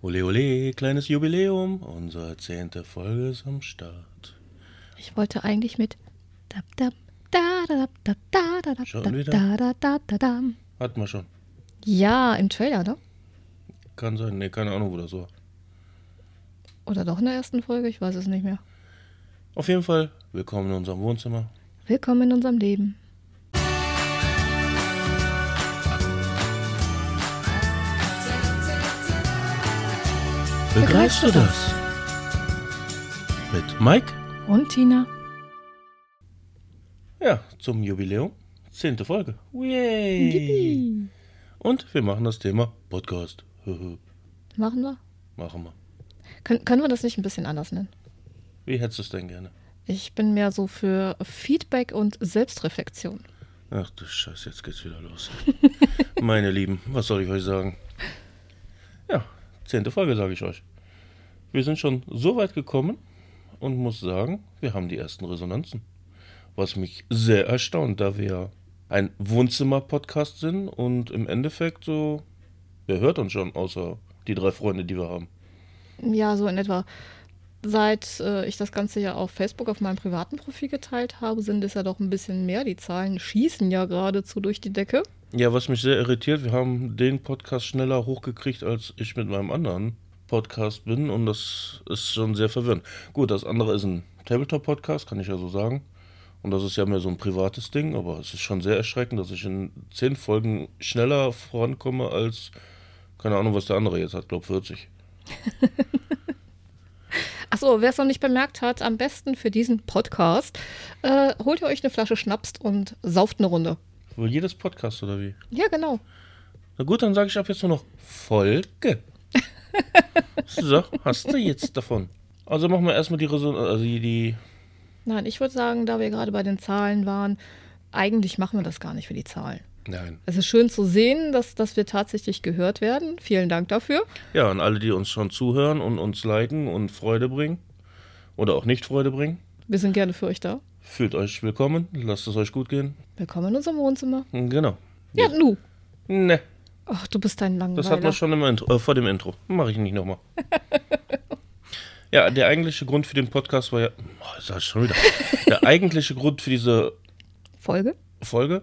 Ole ole, kleines Jubiläum, unsere zehnte Folge ist am Start. Ich wollte eigentlich mit dab, dab, da, da, da, da, da, da, Schon da, wieder? da, da, da, da, da. Hatten wir schon. Ja, im Trailer, ne? Kann sein, nee, keine Ahnung, wo das war. Oder doch in der ersten Folge? Ich weiß es nicht mehr. Auf jeden Fall, willkommen in unserem Wohnzimmer. Willkommen in unserem Leben. Begreifst du das? Mit Mike? Und Tina? Ja, zum Jubiläum. Zehnte Folge. Yay! Yippie. Und wir machen das Thema Podcast. Machen wir? machen wir. Können, können wir das nicht ein bisschen anders nennen? Wie hättest du es denn gerne? Ich bin mehr so für Feedback und Selbstreflexion. Ach du Scheiße, jetzt geht's wieder los. Meine Lieben, was soll ich euch sagen? Ja, zehnte Folge sage ich euch. Wir sind schon so weit gekommen und muss sagen, wir haben die ersten Resonanzen. Was mich sehr erstaunt, da wir ein Wohnzimmer-Podcast sind und im Endeffekt so, wer hört uns schon, außer die drei Freunde, die wir haben. Ja, so in etwa. Seit äh, ich das Ganze ja auf Facebook auf meinem privaten Profil geteilt habe, sind es ja doch ein bisschen mehr. Die Zahlen schießen ja geradezu durch die Decke. Ja, was mich sehr irritiert, wir haben den Podcast schneller hochgekriegt, als ich mit meinem anderen Podcast bin und das ist schon sehr verwirrend. Gut, das andere ist ein Tabletop-Podcast, kann ich ja so sagen. Und das ist ja mehr so ein privates Ding, aber es ist schon sehr erschreckend, dass ich in zehn Folgen schneller vorankomme als, keine Ahnung, was der andere jetzt hat, glaube 40. Achso, wer es noch nicht bemerkt hat, am besten für diesen Podcast, äh, holt ihr euch eine Flasche Schnaps und sauft eine Runde. Für jedes Podcast oder wie? Ja, genau. Na gut, dann sage ich ab jetzt nur noch Folge. so, hast du jetzt davon. Also machen wir erstmal die, Reson also die, die Nein, ich würde sagen, da wir gerade bei den Zahlen waren, eigentlich machen wir das gar nicht für die Zahlen. Nein. Es ist schön zu sehen, dass, dass wir tatsächlich gehört werden. Vielen Dank dafür. Ja, und alle, die uns schon zuhören und uns liken und Freude bringen oder auch nicht Freude bringen, Wir sind gerne für euch da. fühlt euch willkommen, lasst es euch gut gehen. Willkommen in unserem Wohnzimmer. Genau. Ja, nu. Ne, Ach, du bist ein Langweiler. das hatten wir schon im Intro, äh, vor dem Intro. Mache ich nicht nochmal. ja, der eigentliche Grund für den Podcast war ja. Oh, das sag ich schon wieder. Der eigentliche Grund für diese Folge? Folge,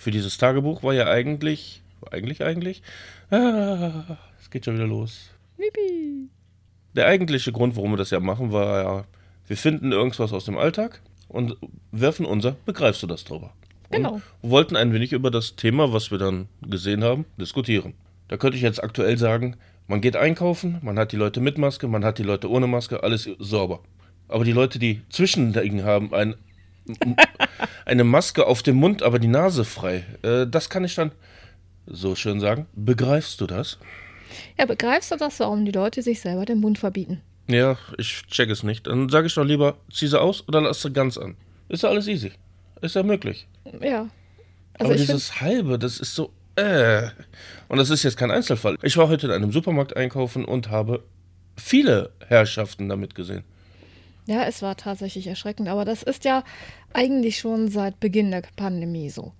für dieses Tagebuch war ja eigentlich. Eigentlich, eigentlich. Ah, es geht schon wieder los. Yippie. Der eigentliche Grund, warum wir das ja machen, war ja, wir finden irgendwas aus dem Alltag und werfen unser Begreifst du das drüber. Genau. Und wollten ein wenig über das Thema, was wir dann gesehen haben, diskutieren. Da könnte ich jetzt aktuell sagen, man geht einkaufen, man hat die Leute mit Maske, man hat die Leute ohne Maske, alles sauber. Aber die Leute, die zwischendrin haben, ein, eine Maske auf dem Mund, aber die Nase frei, äh, das kann ich dann so schön sagen. Begreifst du das? Ja, begreifst du das, warum die Leute sich selber den Mund verbieten? Ja, ich check es nicht. Dann sage ich doch lieber, zieh sie aus oder lass sie ganz an. Ist ja alles easy. Ist ja möglich. Ja. Also Aber dieses halbe, das ist so, äh. Und das ist jetzt kein Einzelfall. Ich war heute in einem Supermarkt einkaufen und habe viele Herrschaften damit gesehen. Ja, es war tatsächlich erschreckend, aber das ist ja eigentlich schon seit Beginn der Pandemie so.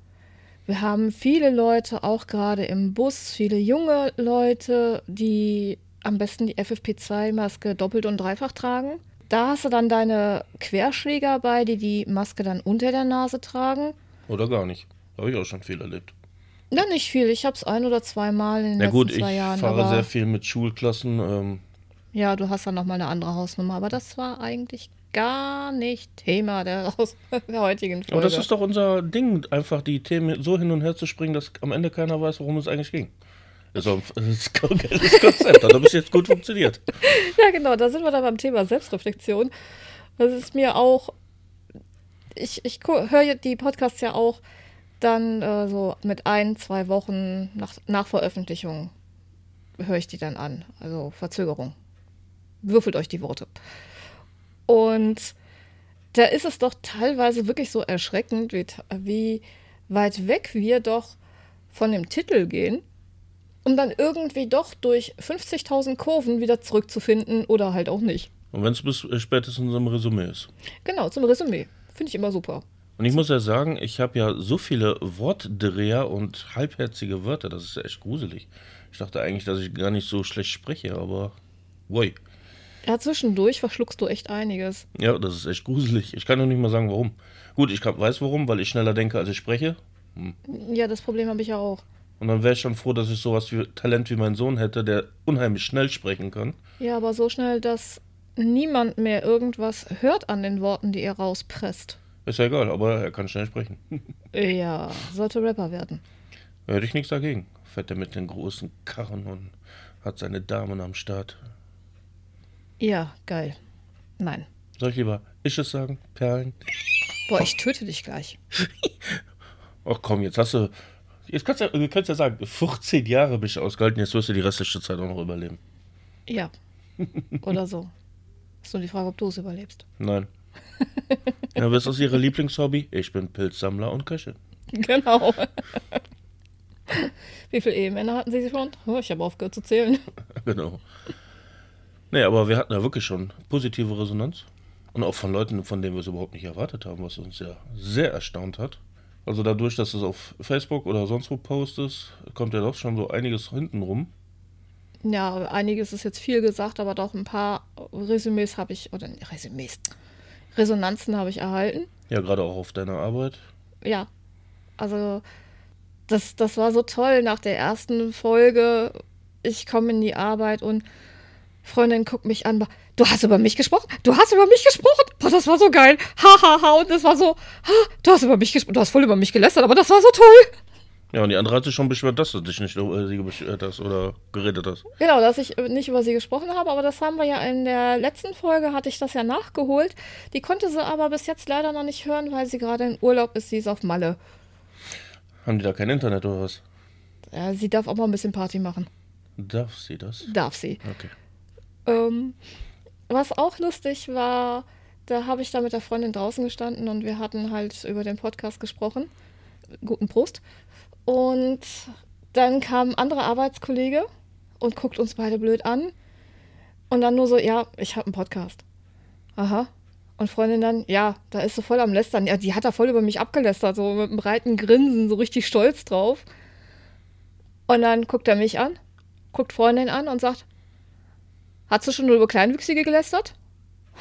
Wir haben viele Leute, auch gerade im Bus, viele junge Leute, die am besten die FFP2-Maske doppelt und dreifach tragen. Da hast du dann deine Querschläger bei, die die Maske dann unter der Nase tragen. Oder gar nicht. Habe ich auch schon viel erlebt. Ja, nicht viel. Ich habe es ein oder zweimal in den Na letzten gut, ich zwei Jahren. fahre aber sehr viel mit Schulklassen. Ähm, Ja, du hast dann nochmal eine andere Hausnummer, aber das war eigentlich gar nicht Thema der, Haus der heutigen Folge. aber das ist doch unser Ding, einfach die Themen so hin und her zu springen, dass am Ende keiner weiß, worum es eigentlich ging. Das ist auch ein- das ist ein geiles Konzept. Hat bis jetzt gut funktioniert. ja, genau, da sind wir dann beim Thema Selbstreflexion. Das ist mir auch, ich, ich höre die Podcasts ja auch dann äh, so mit ein, zwei Wochen nach, nach Veröffentlichung höre ich die dann an. Also Verzögerung. Würfelt euch die Worte. Und da ist es doch teilweise wirklich so erschreckend, wie, wie weit weg wir doch von dem Titel gehen, um dann irgendwie doch durch 50.000 Kurven wieder zurückzufinden oder halt auch nicht. Und wenn es bis äh, spätestens im Resümee ist. Genau, zum Resümee. Finde ich immer super. Und ich muss ja sagen, ich habe ja so viele Wortdreher und halbherzige Wörter, das ist ja echt gruselig. Ich dachte eigentlich, dass ich gar nicht so schlecht spreche, aber. Woi. Ja, zwischendurch verschluckst du echt einiges. Ja, das ist echt gruselig. Ich kann noch nicht mal sagen, warum. Gut, ich weiß warum, weil ich schneller denke, als ich spreche. Ja, das Problem habe ich ja auch. Und dann wäre ich schon froh, dass ich sowas wie Talent wie mein Sohn hätte, der unheimlich schnell sprechen kann. Ja, aber so schnell, dass niemand mehr irgendwas hört an den Worten, die er rauspresst. Ist ja egal, aber er kann schnell sprechen. Ja, sollte Rapper werden. Hätte ich nichts dagegen. Fährt er mit den großen Karren und hat seine Damen am Start. Ja, geil. Nein. Soll ich lieber Isches sagen? Perlen? Boah, ich töte dich gleich. Ach komm, jetzt hast du. Jetzt kannst du, ja- du kannst ja sagen, 14 Jahre bin ich ausgehalten, jetzt wirst du die restliche Zeit auch noch überleben. Ja. Oder so. Ist nur die Frage, ob du es überlebst. Nein. Ja, was ist Ihre Lieblingshobby? Ich bin Pilzsammler und Köchin. Genau. Wie viele Ehemänner hatten Sie schon? Oh, ich habe aufgehört zu zählen. Genau. Nee, aber wir hatten ja wirklich schon positive Resonanz. Und auch von Leuten, von denen wir es überhaupt nicht erwartet haben, was uns ja sehr erstaunt hat. Also dadurch, dass du es auf Facebook oder sonst wo postest, kommt ja doch schon so einiges hinten rum. Ja, einiges ist jetzt viel gesagt, aber doch ein paar Resümees habe ich, oder Resümees, Resonanzen habe ich erhalten. Ja, gerade auch auf deiner Arbeit. Ja, also das, das war so toll nach der ersten Folge. Ich komme in die Arbeit und Freundin guckt mich an. Du hast über mich gesprochen? Du hast über mich gesprochen? Boah, das war so geil. Ha, ha, ha. Und das war so, ha, du hast über mich gesprochen. Du hast voll über mich gelästert, aber das war so toll. Ja, und die andere hat sich schon beschwert, dass du dich nicht über sie beschwert hast oder geredet hast. Genau, dass ich nicht über sie gesprochen habe, aber das haben wir ja in der letzten Folge, hatte ich das ja nachgeholt. Die konnte sie aber bis jetzt leider noch nicht hören, weil sie gerade in Urlaub ist. Sie ist auf Malle. Haben die da kein Internet oder was? Ja, sie darf auch mal ein bisschen Party machen. Darf sie das? Darf sie. Okay. Ähm, was auch lustig war, da habe ich da mit der Freundin draußen gestanden und wir hatten halt über den Podcast gesprochen. Guten Prost. Und dann kam ein anderer Arbeitskollege und guckt uns beide blöd an. Und dann nur so, ja, ich habe einen Podcast. Aha. Und Freundin dann, ja, da ist sie voll am Lästern. Ja, die hat da voll über mich abgelästert, so mit einem breiten Grinsen, so richtig stolz drauf. Und dann guckt er mich an, guckt Freundin an und sagt, Hast du schon nur über Kleinwüchsige gelästert?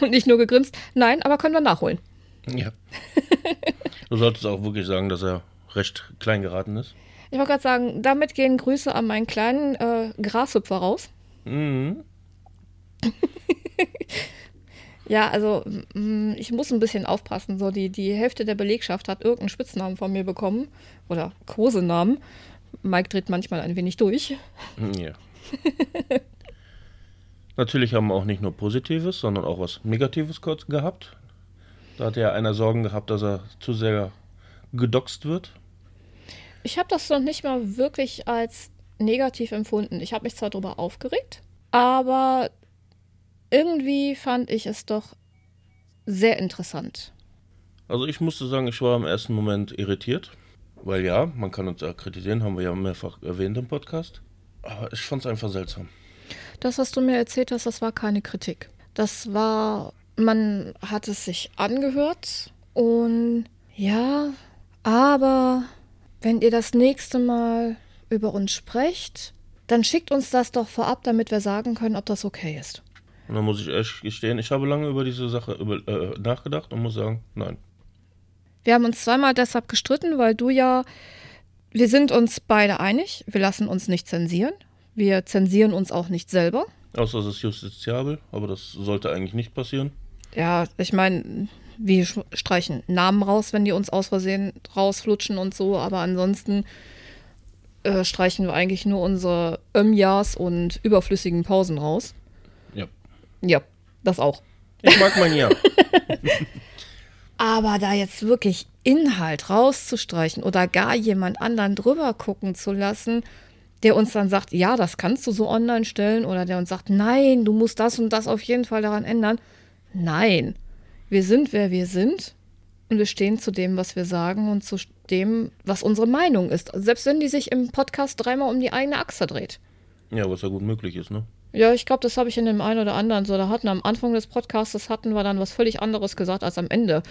Und nicht nur gegrinst? Nein, aber können wir nachholen. Ja. du solltest auch wirklich sagen, dass er recht klein geraten ist. Ich wollte gerade sagen, damit gehen Grüße an meinen kleinen äh, Grashüpfer raus. Mhm. Ja, also mm, ich muss ein bisschen aufpassen. So, die, die Hälfte der Belegschaft hat irgendeinen Spitznamen von mir bekommen. Oder Kosenamen. Mike dreht manchmal ein wenig durch. Ja. Natürlich haben wir auch nicht nur Positives, sondern auch was Negatives kurz gehabt. Da hat ja einer Sorgen gehabt, dass er zu sehr gedoxt wird. Ich habe das noch nicht mal wirklich als negativ empfunden. Ich habe mich zwar darüber aufgeregt, aber irgendwie fand ich es doch sehr interessant. Also ich musste sagen, ich war im ersten Moment irritiert. Weil ja, man kann uns ja kritisieren, haben wir ja mehrfach erwähnt im Podcast. Aber ich fand es einfach seltsam. Das, was du mir erzählt hast, das war keine Kritik. Das war, man hat es sich angehört und ja, aber wenn ihr das nächste Mal über uns sprecht, dann schickt uns das doch vorab, damit wir sagen können, ob das okay ist. Und dann muss ich echt gestehen, ich habe lange über diese Sache über, äh, nachgedacht und muss sagen, nein. Wir haben uns zweimal deshalb gestritten, weil du ja, wir sind uns beide einig, wir lassen uns nicht zensieren. Wir zensieren uns auch nicht selber. Außer es ist justiziabel, aber das sollte eigentlich nicht passieren. Ja, ich meine, wir streichen Namen raus, wenn die uns aus Versehen rausflutschen und so, aber ansonsten äh, streichen wir eigentlich nur unsere Ömjas und überflüssigen Pausen raus. Ja. Ja, das auch. Ich mag mein Ja. Aber da jetzt wirklich Inhalt rauszustreichen oder gar jemand anderen drüber gucken zu lassen, der uns dann sagt, ja, das kannst du so online stellen, oder der uns sagt, nein, du musst das und das auf jeden Fall daran ändern. Nein, wir sind, wer wir sind und wir stehen zu dem, was wir sagen und zu dem, was unsere Meinung ist. Selbst wenn die sich im Podcast dreimal um die eigene Achse dreht. ja, was ja gut möglich ist, ne? Ja, ich glaube, das habe ich in dem einen oder anderen so. Da hatten am Anfang des Podcasts hatten wir dann was völlig anderes gesagt als am Ende.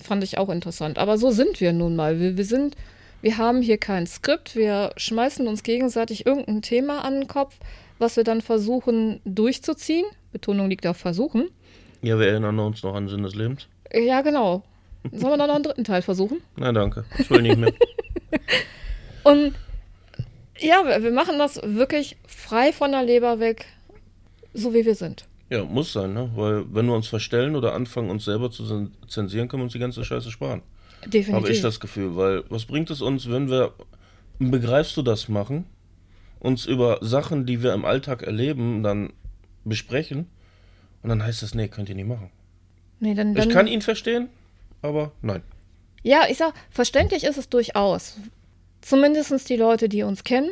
Fand ich auch interessant. Aber so sind wir nun mal. Wir, wir sind Wir haben hier kein Skript, wir schmeißen uns gegenseitig irgendein Thema an den Kopf, was wir dann versuchen durchzuziehen. Betonung liegt auf versuchen. Ja, wir erinnern uns noch an Sinn des Lebens. Ja, genau. Sollen wir dann noch einen dritten Teil versuchen? Nein, danke. Ich will nicht mehr. Und ja, wir, machen das wirklich frei von der Leber weg, so wie wir sind. ja, muss sein, ne? Weil wenn wir uns verstellen oder anfangen, uns selber zu zen- zensieren, können wir uns die ganze Scheiße sparen. Definitiv. Habe ich das Gefühl, weil was bringt es uns, wenn wir, begreifst du das machen, uns über Sachen, die wir im Alltag erleben, dann besprechen und dann heißt es, nee, könnt ihr nicht machen. nee, dann, dann, Ich kann ihn verstehen, aber nein. Ja, ich sag, verständlich ist es durchaus. Zumindest die Leute, die uns kennen,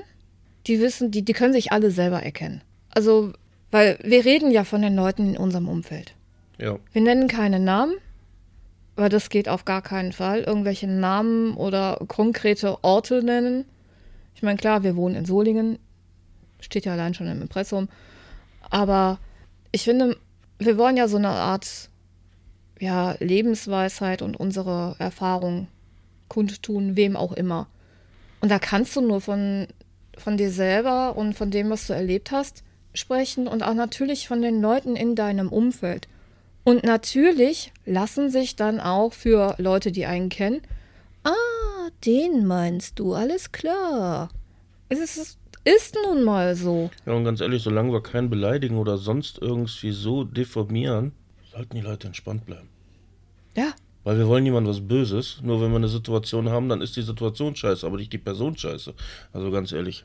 die wissen, die, die können sich alle selber erkennen. Also, weil wir reden ja von den Leuten in unserem Umfeld. Ja, Wir nennen keine Namen, weil das geht auf gar keinen Fall. Irgendwelche Namen oder konkrete Orte nennen. Ich meine, klar, wir wohnen in Solingen, steht ja allein schon im Impressum. Aber ich finde, wir wollen ja so eine Art ja, Lebensweisheit und unsere Erfahrung kundtun, wem auch immer. Und da kannst du nur von, von dir selber und von dem, was du erlebt hast, sprechen und auch natürlich von den Leuten in deinem Umfeld. Und natürlich lassen sich dann auch für Leute, die einen kennen, ah, den meinst du, alles klar. Es ist, ist nun mal so. ja und ganz ehrlich, solange wir keinen beleidigen oder sonst irgendwie so deformieren, sollten die Leute entspannt bleiben. Ja, Weil wir wollen niemand was Böses, nur wenn wir eine Situation haben, dann ist die Situation scheiße, aber nicht die Person scheiße. Also ganz ehrlich.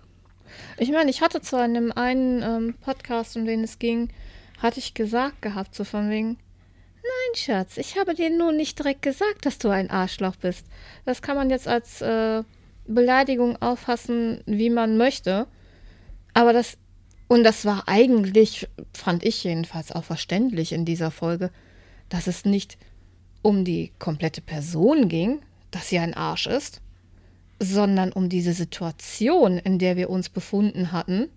Ich meine, ich hatte zwar in dem einen ähm, Podcast, um den es ging, hatte ich gesagt gehabt, so von wegen, nein, Schatz, ich habe dir nur nicht direkt gesagt, dass du ein Arschloch bist. Das kann man jetzt als äh, Beleidigung auffassen, wie man möchte. Aber das, und das war eigentlich, fand ich jedenfalls auch verständlich in dieser Folge, dass es nicht um die komplette Person ging, dass sie ein Arsch ist, sondern um diese Situation, in der wir uns befunden hatten,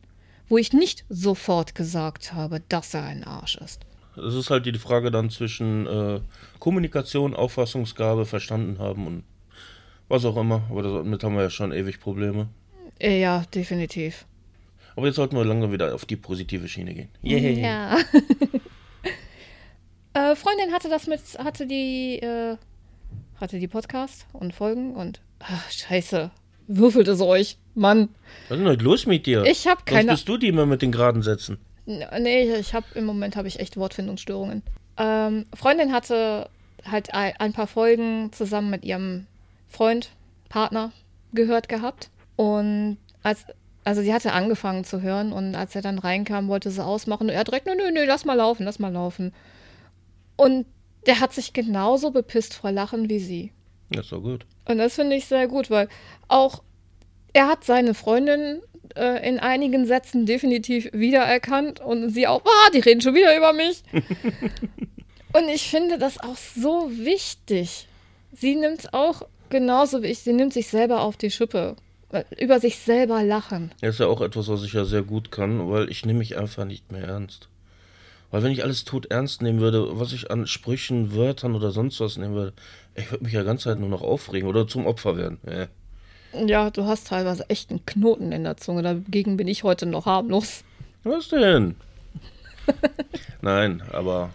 wo ich nicht sofort gesagt habe, dass er ein Arsch ist. Es ist halt die Frage dann zwischen äh, Kommunikation, Auffassungsgabe, verstanden haben und was auch immer. Aber damit haben wir ja schon ewig Probleme. Äh, Ja, definitiv. Aber jetzt sollten wir langsam wieder auf die positive Schiene gehen. Yay. Ja. äh, Freundin hatte das mit, hatte die, äh, hatte die Podcast und Folgen und ach, scheiße, würfelt es euch, Mann. Was ist denn heute los mit dir? Ich habe Sonst keine bist du die immer mit den geraden Sätzen. Nee, ich habe im Moment habe ich echt Wortfindungsstörungen. Ähm, Freundin hatte halt ein, paar Folgen zusammen mit ihrem Freund, Partner gehört gehabt. Und als, also sie hatte angefangen zu hören und als er dann reinkam, wollte sie ausmachen und er direkt, nö, nö, nö, lass mal laufen, lass mal laufen. Und der hat sich genauso bepisst vor Lachen wie sie. Das ist doch gut. Und das finde ich sehr gut, weil auch er hat seine Freundin äh, in einigen Sätzen definitiv wiedererkannt und sie auch, ah, die reden schon wieder über mich. und ich finde das auch so wichtig. Sie nimmt es auch genauso wie ich, sie nimmt sich selber auf die Schippe. Äh, Über sich selber lachen. Das ist ja auch etwas, was ich ja sehr gut kann, weil ich nehme mich einfach nicht mehr ernst. Weil wenn ich alles tot ernst nehmen würde, was ich an Sprüchen, Wörtern oder sonst was nehmen würde, ich würde mich ja ganz Zeit nur noch aufregen oder zum Opfer werden. Ja. Ja, du hast teilweise echt einen Knoten in der Zunge. Dagegen bin ich heute noch harmlos. Was denn? Nein, aber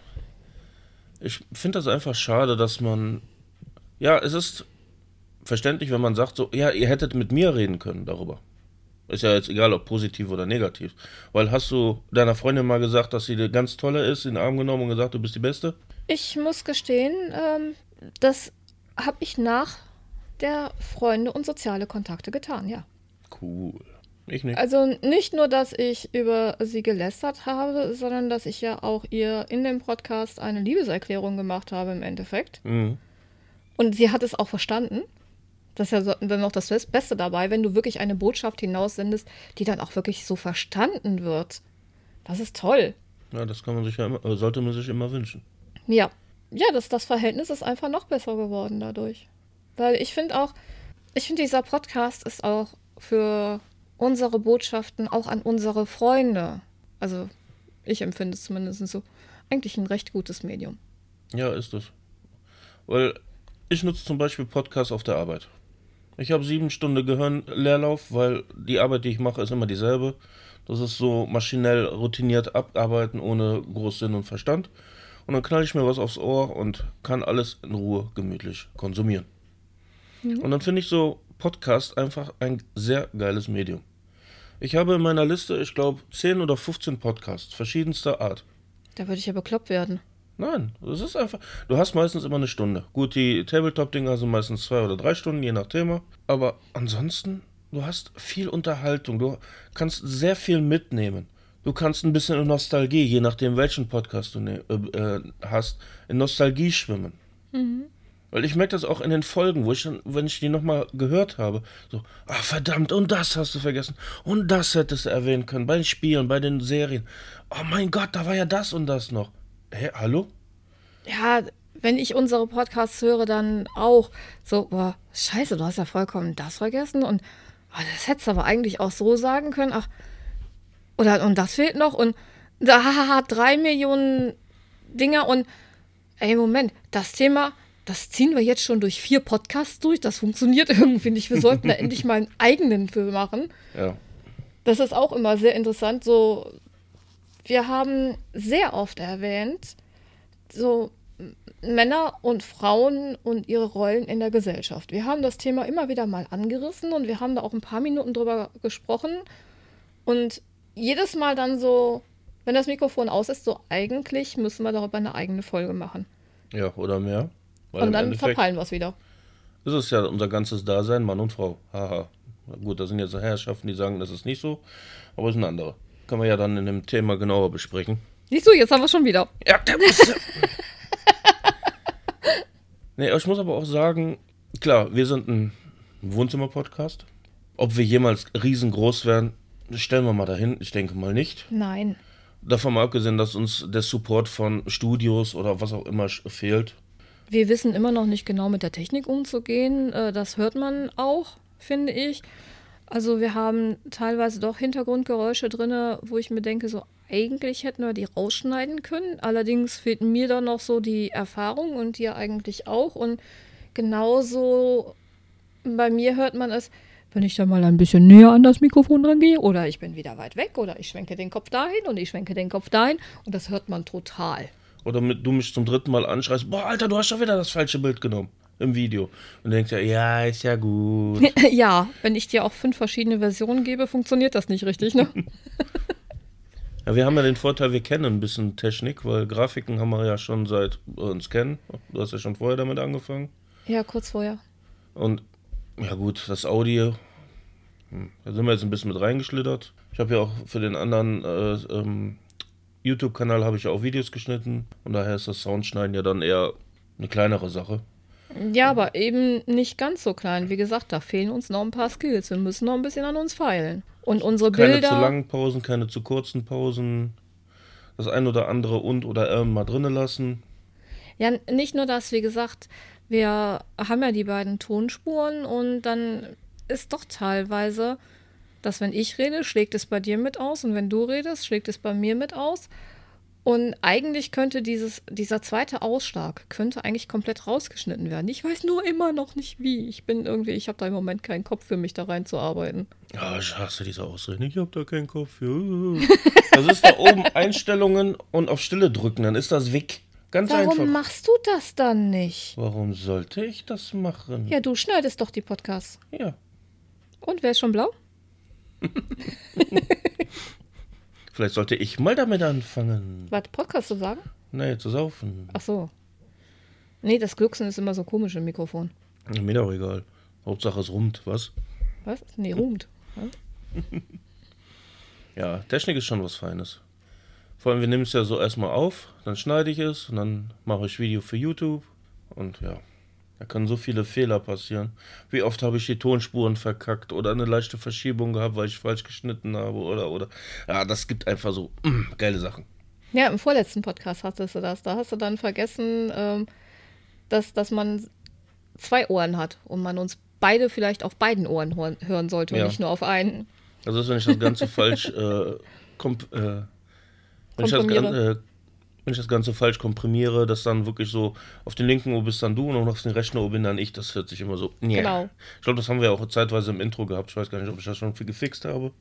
ich finde das einfach schade, dass man. Ja, es ist verständlich, wenn man sagt, so, ja, ihr hättet mit mir reden können darüber. Ist ja jetzt egal, ob positiv oder negativ. Weil hast du deiner Freundin mal gesagt, dass sie eine ganz tolle ist, in den Arm genommen und gesagt, du bist die Beste? Ich muss gestehen, ähm, das habe ich nach der Freunde und soziale Kontakte getan, ja. Cool. Ich nicht. Also nicht nur, dass ich über sie gelästert habe, sondern dass ich ja auch ihr in dem Podcast eine Liebeserklärung gemacht habe im Endeffekt. Mhm. Und sie hat es auch verstanden. Das ist ja dann noch das Beste dabei, wenn du wirklich eine Botschaft hinaussendest, die dann auch wirklich so verstanden wird. Das ist toll. Ja, das kann man sich ja immer, sollte man sich immer wünschen. Ja. Ja, das, das Verhältnis ist einfach noch besser geworden dadurch. Weil ich finde auch, ich finde, dieser Podcast ist auch für unsere Botschaften, auch an unsere Freunde, also ich empfinde es zumindest so, eigentlich ein recht gutes Medium. Ja, ist es. Weil ich nutze zum Beispiel Podcasts auf der Arbeit. Ich habe sieben Stunden Gehirnleerlauf, weil die Arbeit, die ich mache, ist immer dieselbe. Das ist so maschinell routiniert abarbeiten ohne groß Sinn und Verstand. Und dann knall ich mir was aufs Ohr und kann alles in Ruhe gemütlich konsumieren. Mhm. Und dann finde ich so Podcast einfach ein sehr geiles Medium. Ich habe in meiner Liste, ich glaube, 10 oder 15 Podcasts verschiedenster Art. Da würde ich ja bekloppt werden. Nein, das ist einfach. Du hast meistens immer eine Stunde. Gut, die Tabletop-Dinger sind meistens zwei oder drei Stunden, je nach Thema. Aber ansonsten, du hast viel Unterhaltung. Du kannst sehr viel mitnehmen. Du kannst ein bisschen in Nostalgie, je nachdem welchen Podcast du ne äh, äh hast, in Nostalgie schwimmen. Mhm. Weil ich merke das auch in den Folgen, wo ich dann, wenn ich die nochmal gehört habe, so, ah verdammt, und das hast du vergessen. Und das hättest du erwähnen können, bei den Spielen, bei den Serien. Oh mein Gott, da war ja das und das noch. Hä, hallo? Ja, wenn ich unsere Podcasts höre, dann auch so, boah, scheiße, du hast ja vollkommen das vergessen und oh, das hättest du aber eigentlich auch so sagen können. Ach, oder und das fehlt noch und da drei Millionen Dinger und ey, Moment, das Thema, das ziehen wir jetzt schon durch vier Podcasts durch. Das funktioniert irgendwie nicht. Wir sollten da endlich mal einen eigenen Film machen. Ja. Das ist auch immer sehr interessant, so wir haben sehr oft erwähnt, so Männer und Frauen und ihre Rollen in der Gesellschaft. Wir haben das Thema immer wieder mal angerissen und wir haben da auch ein paar Minuten drüber gesprochen. Und jedes Mal dann so, wenn das Mikrofon aus ist, so eigentlich müssen wir darüber eine eigene Folge machen. Ja, oder mehr. Und dann verpeilen wir es wieder. Das ist ja unser ganzes Dasein, Mann und Frau. Haha. Gut, da sind jetzt Herrschaften, die sagen, das ist nicht so, aber es sind andere. Kann man ja dann in dem Thema genauer besprechen. Siehst du, jetzt haben wir schon wieder. Ja, der muss. nee, ich muss aber auch sagen, klar, wir sind ein Wohnzimmer-Podcast. Ob wir jemals riesengroß werden, stellen wir mal dahin. Ich denke mal nicht. Nein. Davon mal abgesehen, dass uns der Support von Studios oder was auch immer fehlt. Wir wissen immer noch nicht genau mit der Technik umzugehen. Äh, das hört man auch, finde ich. Also wir haben teilweise doch Hintergrundgeräusche drin, wo ich mir denke, so eigentlich hätten wir die rausschneiden können. Allerdings fehlt mir da noch so die Erfahrung und dir eigentlich auch. Und genauso bei mir hört man es, wenn ich da mal ein bisschen näher an das Mikrofon rangehe oder ich bin wieder weit weg oder ich schwenke den Kopf dahin und ich schwenke den Kopf dahin und das hört man total. Oder mit, du mich zum dritten Mal anschreist, boah, Alter, du hast schon wieder das falsche Bild genommen im Video. Und denkst ja, ja, ist ja gut. ja, wenn ich dir auch fünf verschiedene Versionen gebe, funktioniert das nicht richtig, ne? ja, wir haben ja den Vorteil, wir kennen ein bisschen Technik, weil Grafiken haben wir ja schon seit uns kennen. Du hast ja schon vorher damit angefangen. Ja, kurz vorher. Und ja gut, das Audio, hm, da sind wir jetzt ein bisschen mit reingeschlittert. Ich habe ja auch für den anderen äh, ähm, YouTube-Kanal habe ich ja auch Videos geschnitten und daher ist das Soundschneiden ja dann eher eine kleinere Sache. Ja, aber eben nicht ganz so klein. Wie gesagt, da fehlen uns noch ein paar Skills. Wir müssen noch ein bisschen an uns feilen. Und unsere keine Bilder. Keine zu langen Pausen, keine zu kurzen Pausen. Das ein oder andere und oder ähm mal drinnen lassen. Ja, nicht nur das, wie gesagt, wir haben ja die beiden Tonspuren und dann ist doch teilweise, dass wenn ich rede, schlägt es bei dir mit aus und wenn du redest, schlägt es bei mir mit aus. Und eigentlich könnte dieses, dieser zweite Ausschlag könnte eigentlich komplett rausgeschnitten werden. Ich weiß nur immer noch nicht wie. Ich bin irgendwie, ich habe da im Moment keinen Kopf für mich da reinzuarbeiten. Ja, ich hasse diese Ausreden. Ich habe da keinen Kopf für. Das ist da oben Einstellungen und auf Stille drücken, dann ist das weg. Ganz Warum einfach. Warum machst du das dann nicht? Warum sollte ich das machen? Ja, du schneidest doch die Podcasts. Ja. Und wer ist schon blau? Vielleicht sollte ich mal damit anfangen. Was, Podcast zu sagen? Nee, zu saufen. Ach so. Nee, das Glucksen ist immer so komisch im Mikrofon. Mir doch egal. Hauptsache es rumt, was? Was? Nee, rumt. ja, Technik ist schon was Feines. Vor allem, wir nehmen es ja so erstmal auf, dann schneide ich es und dann mache ich Video für YouTube und ja. Da können so viele Fehler passieren. Wie oft habe ich die Tonspuren verkackt oder eine leichte Verschiebung gehabt, weil ich falsch geschnitten habe oder oder. Ja, das gibt einfach so mm, geile Sachen. Ja, im vorletzten Podcast hattest du das. Da hast du dann vergessen, ähm, dass, dass man zwei Ohren hat und man uns beide vielleicht auf beiden Ohren hören sollte und ja. nicht nur auf einen. Also wenn ich das Ganze falsch äh, komp, äh, wenn ich das Ganze, äh, wenn ich das Ganze falsch komprimiere, dass dann wirklich so auf den linken Ohr bist dann du und auf den rechten Ohr bin dann ich. Das hört sich immer so. Yeah. Genau. Ich glaube, das haben wir auch zeitweise im Intro gehabt. Ich weiß gar nicht, ob ich das schon viel gefixt habe.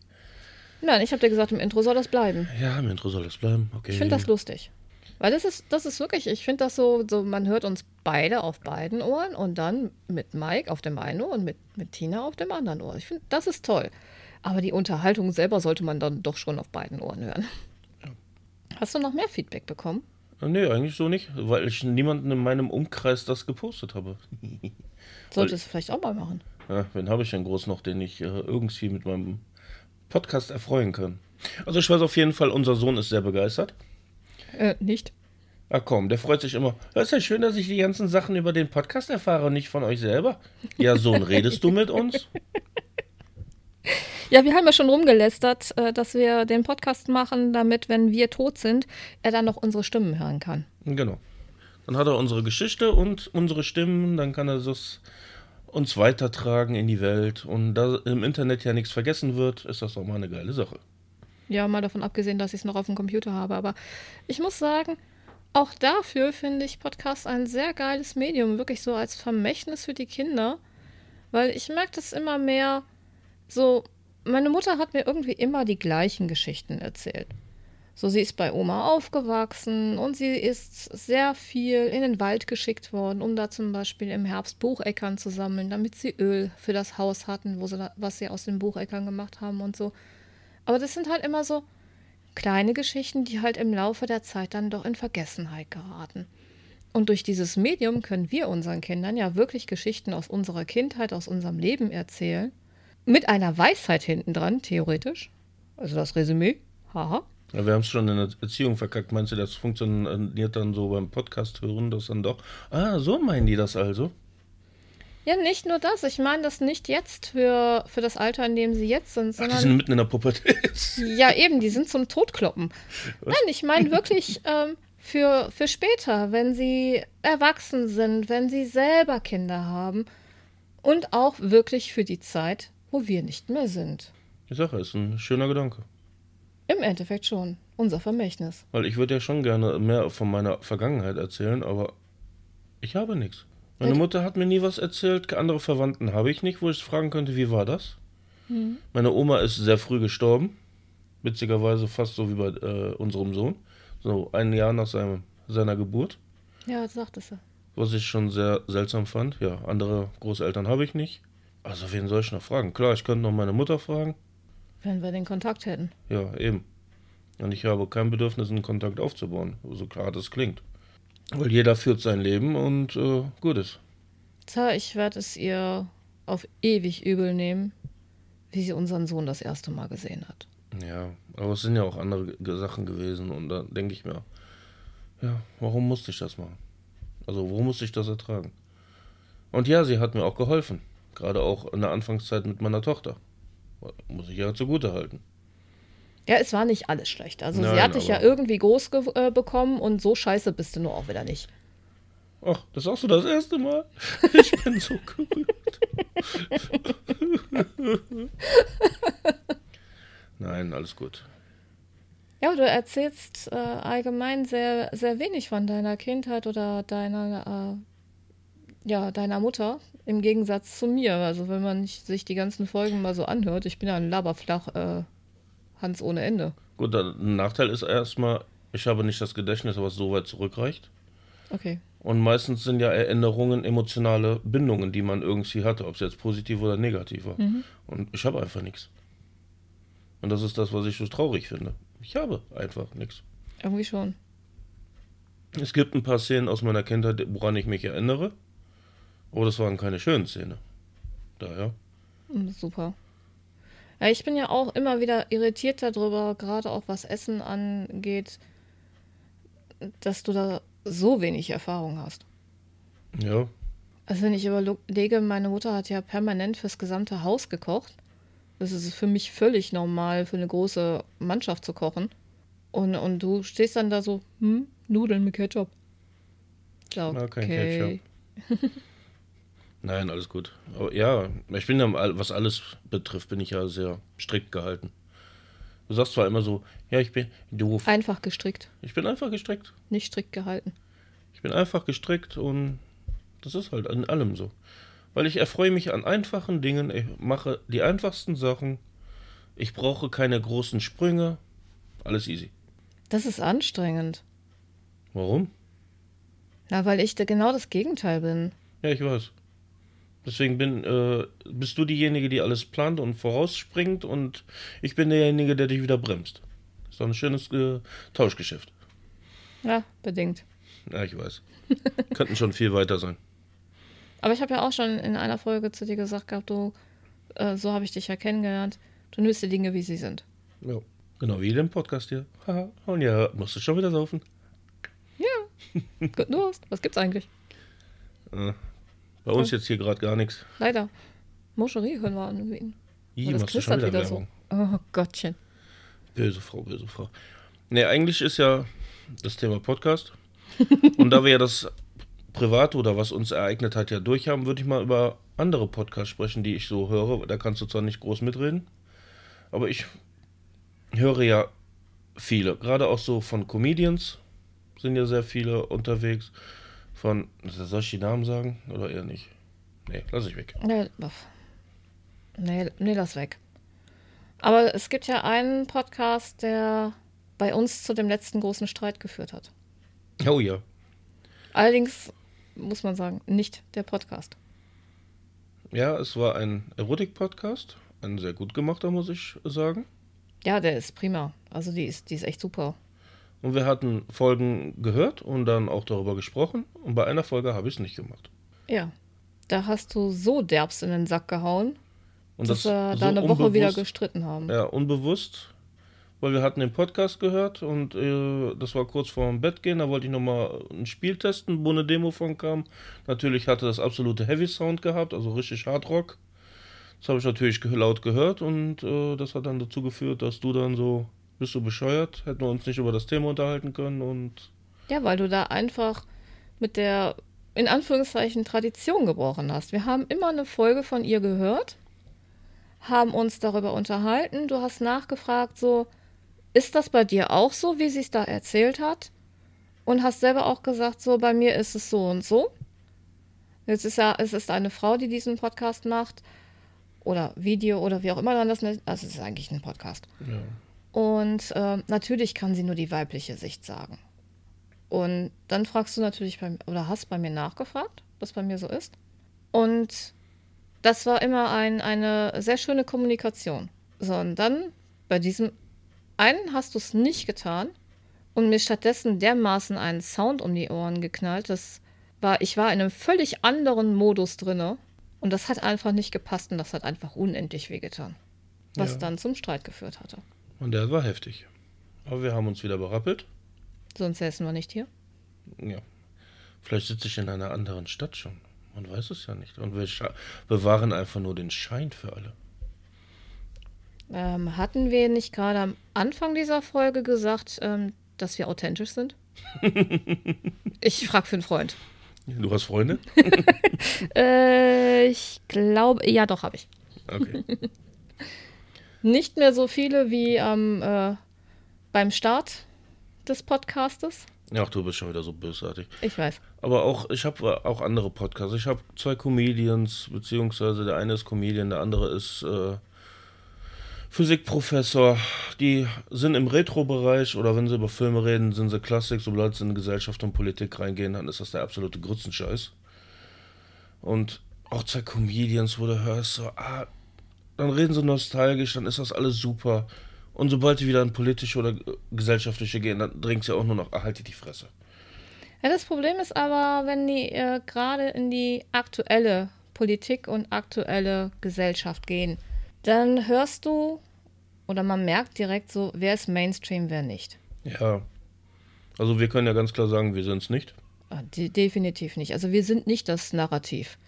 Nein, ich habe dir gesagt, im Intro soll das bleiben. Ja, im Intro soll das bleiben. Okay. Ich finde das lustig. Weil das ist, das ist wirklich, ich finde das so, so, man hört uns beide auf beiden Ohren und dann mit Mike auf dem einen Ohr und mit, mit Tina auf dem anderen Ohr. Ich finde, das ist toll. Aber die Unterhaltung selber sollte man dann doch schon auf beiden Ohren hören. Hast du noch mehr Feedback bekommen? Ah, Nee, eigentlich so nicht, weil ich niemanden in meinem Umkreis das gepostet habe. Solltest du vielleicht auch mal machen. Ja, wen habe ich denn groß noch, den ich äh, irgendwie mit meinem Podcast erfreuen kann? Also ich weiß auf jeden Fall, unser Sohn ist sehr begeistert. Äh, nicht. Ah komm, der freut sich immer. Das ist ja schön, dass ich die ganzen Sachen über den Podcast erfahre und nicht von euch selber. Ja, Sohn, redest du mit uns? Ja, wir haben ja schon rumgelästert, äh, dass wir den Podcast machen, damit, wenn wir tot sind, er dann noch unsere Stimmen hören kann. Genau. Dann hat er unsere Geschichte und unsere Stimmen, dann kann er das uns weitertragen in die Welt. Und da im Internet ja nichts vergessen wird, ist das doch mal eine geile Sache. Ja, mal davon abgesehen, dass ich es noch auf dem Computer habe. Aber ich muss sagen, auch dafür finde ich Podcast ein sehr geiles Medium, wirklich so als Vermächtnis für die Kinder. Weil ich merke das immer mehr so, meine Mutter hat mir irgendwie immer die gleichen Geschichten erzählt. So, sie ist bei Oma aufgewachsen und sie ist sehr viel in den Wald geschickt worden, um da zum Beispiel im Herbst Bucheckern zu sammeln, damit sie Öl für das Haus hatten, wo sie da, was sie aus den Bucheckern gemacht haben und so. Aber das sind halt immer so kleine Geschichten, die halt im Laufe der Zeit dann doch in Vergessenheit geraten. Und durch dieses Medium können wir unseren Kindern ja wirklich Geschichten aus unserer Kindheit, aus unserem Leben erzählen. Mit einer Weisheit hinten dran, theoretisch. Also das Resümee. Haha. Ja, wir haben es schon in der Erziehung verkackt. Meinst du, das funktioniert dann so beim Podcast hören, dass dann doch, ah, so meinen die das also? Ja, nicht nur das. Ich meine das nicht jetzt für, für das Alter, in dem sie jetzt sind, Ach, die sondern. sind mitten in der Pubertät. Ja, eben, die sind zum Totkloppen. Nein, ich meine wirklich ähm, für, für später, wenn sie erwachsen sind, wenn sie selber Kinder haben und auch wirklich für die Zeit, wo wir nicht mehr sind. Die Sache ist ein schöner Gedanke. Im Endeffekt schon. Unser Vermächtnis. Weil ich würde ja schon gerne mehr von meiner Vergangenheit erzählen, aber ich habe nichts. Meine Mutter hat mir nie was erzählt, andere Verwandten habe ich nicht, wo ich fragen könnte, wie war das? Meine Oma ist sehr früh gestorben, witzigerweise fast so wie bei äh, unserem Sohn, so ein Jahr nach seinem, seiner Geburt, Ja, das sagtest du. was ich schon sehr seltsam fand. Ja, andere Großeltern habe ich nicht. Also wen soll ich noch fragen? Klar, ich könnte noch meine Mutter fragen. Wenn wir den Kontakt hätten. Ja, eben. Und ich habe kein Bedürfnis, einen Kontakt aufzubauen, so klar das klingt. Weil jeder führt sein Leben und äh, gut ist. Tja, ich werde es ihr auf ewig übel nehmen, wie sie unseren Sohn das erste Mal gesehen hat. Ja, aber es sind ja auch andere Sachen gewesen und da denke ich mir, ja, warum musste ich das machen? Also, warum musste ich das ertragen? Und ja, sie hat mir auch geholfen. Gerade auch in der Anfangszeit mit meiner Tochter. Muss ich ja zugute halten. Ja, es war nicht alles schlecht. Also sie Nein, hat dich ja irgendwie groß äh, bekommen und so scheiße bist du nur auch wieder nicht. Ach, das sagst du das erste Mal? Ich bin so gerührt. Nein, alles gut. Ja, du erzählst äh, allgemein sehr, sehr wenig von deiner Kindheit oder deiner, äh, ja, deiner Mutter im Gegensatz zu mir. Also wenn man sich die ganzen Folgen mal so anhört, ich bin ja ein Laberflach, äh, Hans ohne Ende. Gut, ein Nachteil ist erstmal, ich habe nicht das Gedächtnis, was so weit zurückreicht. Okay. Und meistens sind ja Erinnerungen emotionale Bindungen, die man irgendwie hatte, ob es jetzt positiv oder negativ war. Und ich habe einfach nichts. Und das ist das, was ich so traurig finde. Ich habe einfach nichts. Irgendwie schon. Es gibt ein paar Szenen aus meiner Kindheit, woran ich mich erinnere. Aber das waren keine schönen Szenen. Daher. Mm, Super. Ja, ich bin ja auch immer wieder irritiert darüber, gerade auch was Essen angeht, dass du da so wenig Erfahrung hast. Ja. Also wenn ich überlege, meine Mutter hat ja permanent fürs gesamte Haus gekocht. Das ist für mich völlig normal, für eine große Mannschaft zu kochen. Und, und du stehst dann da so, hm, Nudeln mit Ketchup. Ja, Ja, kein Ketchup. Nein, alles gut. Aber ja, ich bin ja, was alles betrifft, bin ich ja sehr strikt gehalten. Du sagst zwar immer so, ja, ich bin doof. Einfach gestrickt, Ich bin einfach gestrickt. nicht strikt gehalten. Ich bin einfach gestrickt und das ist halt an allem so. Weil ich erfreue mich an einfachen Dingen, ich mache die einfachsten Sachen. Ich brauche keine großen Sprünge. Alles easy. Das ist anstrengend. Warum? Na, weil ich da genau das Gegenteil bin. Ja, ich weiß. Deswegen bin, äh, bist du diejenige, die alles plant und vorausspringt und ich bin derjenige, der dich wieder bremst. Ist doch ein schönes äh, Tauschgeschäft. Ja, bedingt. Ja, ich weiß. Könnten schon viel weiter sein. Aber ich habe ja auch schon in einer Folge zu dir gesagt gehabt, du, äh, so habe ich dich ja kennengelernt. Du nimmst die Dinge, wie sie sind. Ja. Genau wie den Podcast hier. Und ja, musst du schon wieder saufen. Gut, Durst. Was gibt's eigentlich? Äh, bei uns jetzt hier gerade gar nichts. Leider. Moscherie hören wir an. Wen. Ih, Oh, das knistert wieder wieder so. Oh Gottchen. Böse Frau, böse Frau. Ne, eigentlich ist ja das Thema Podcast. Und da wir ja das Private oder was uns ereignet hat ja durchhaben, würde ich mal über andere Podcasts sprechen, die ich so höre. Da kannst du zwar nicht groß mitreden, aber ich höre ja viele. Gerade auch so von Comedians sind ja sehr viele unterwegs. Von, soll ich die Namen sagen oder eher nicht? Nee, lass ich weg. Nee, nee, nee, lass weg. Aber es gibt ja einen Podcast, der bei uns zu dem letzten großen Streit geführt hat. Oh ja. Allerdings muss man sagen, nicht der Podcast. Ja, es war ein Erotik-Podcast. Ein sehr gut gemachter, muss ich sagen. Ja, der ist prima. Also die ist, die ist echt super. Und wir hatten Folgen gehört und dann auch darüber gesprochen. Und bei einer Folge habe ich es nicht gemacht. Ja. Da hast du so derbst in den Sack gehauen, Und dass wir so da eine Woche wieder gestritten haben. Ja, unbewusst. Weil wir hatten den Podcast gehört und äh, das war kurz vor dem Bett gehen. Da wollte ich nochmal ein Spiel testen, wo eine Demo von kam. Natürlich hatte das absolute Heavy Sound gehabt, also richtig Hardrock. Das habe ich natürlich laut gehört und äh, das hat dann dazu geführt, dass du dann so, bist du bescheuert, hätten wir uns nicht über das Thema unterhalten können und Ja, weil du da einfach mit der, in Anführungszeichen, Tradition gebrochen hast. Wir haben immer eine Folge von ihr gehört, haben uns darüber unterhalten. Du hast nachgefragt, so, ist das bei dir auch so, wie sie es da erzählt hat? Und hast selber auch gesagt, so, bei mir ist es so und so. Jetzt ist ja, es ist eine Frau, die diesen Podcast macht. Oder Video oder wie auch immer man das nennt. Also es ist eigentlich ein Podcast. ja. Und ähm, natürlich kann sie nur die weibliche Sicht sagen. Und dann fragst du natürlich bei, oder hast bei mir nachgefragt, was bei mir so ist. Und das war immer ein, eine sehr schöne Kommunikation. So, und dann bei diesem einen hast du es nicht getan und mir stattdessen dermaßen einen Sound um die Ohren geknallt. Das war, ich war in einem völlig anderen Modus drinne und das hat einfach nicht gepasst und das hat einfach unendlich wehgetan. Was Ja. dann zum Streit geführt hatte. Und der war heftig. Aber wir haben uns wieder berappelt. Sonst säßen wir nicht hier. Ja. Vielleicht sitze ich in einer anderen Stadt schon. Man weiß es ja nicht. Und wir bewahren einfach nur den Schein für alle. Ähm, hatten wir nicht gerade am Anfang dieser Folge gesagt, ähm, dass wir authentisch sind? ich frage für einen Freund. Du hast Freunde? Äh, ich glaube, ja, doch, habe ich. Okay. Nicht mehr so viele wie am, äh, beim Start des Podcastes. Ach, du bist schon wieder so bösartig. Ich weiß. Aber auch, ich habe auch andere Podcasts. Ich habe zwei Comedians, beziehungsweise der eine ist Comedian, der andere ist äh, Physikprofessor. Die sind im Retro-Bereich oder wenn sie über Filme reden, sind sie Klassik. Sobald sie in Gesellschaft und Politik reingehen, dann ist das der absolute Grützenscheiß. Und auch zwei Comedians, wo du hörst, so, ah, dann reden sie nostalgisch, dann ist das alles super. Und sobald die wieder in politische oder gesellschaftliche gehen, dann dringt sie auch nur noch, ah, halt dir die Fresse. Ja, das Problem ist aber, wenn die äh, gerade in die aktuelle Politik und aktuelle Gesellschaft gehen, dann hörst du oder man merkt direkt so, wer ist Mainstream, wer nicht. Ja. Also wir können ja ganz klar sagen, wir sind es nicht. Ah, de definitiv nicht. Also wir sind nicht das Narrativ,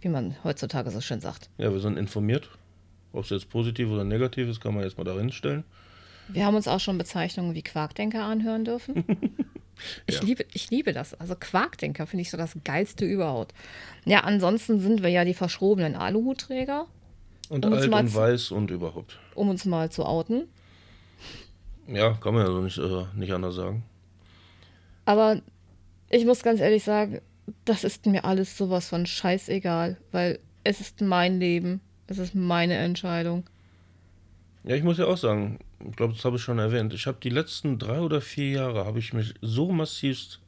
wie man heutzutage so schön sagt. Ja, wir sind informiert. Ob es jetzt positiv oder negativ ist, kann man jetzt mal darin stellen. Wir haben uns auch schon Bezeichnungen wie Quarkdenker anhören dürfen. Ich, Ja. liebe, ich liebe das. Also Quarkdenker finde ich so das Geilste überhaupt. Ja, ansonsten sind wir ja die verschrobenen Aluhutträger, Und Um alt und zu- weiß und überhaupt. um uns mal zu outen. Ja, kann man ja so nicht, äh, nicht anders sagen. Aber ich muss ganz ehrlich sagen, das ist mir alles sowas von scheißegal, weil es ist mein Leben. Es ist meine Entscheidung. Ja, ich muss ja auch sagen, ich glaube, das habe ich schon erwähnt. Ich habe die letzten drei oder vier Jahre habe ich mich so massivst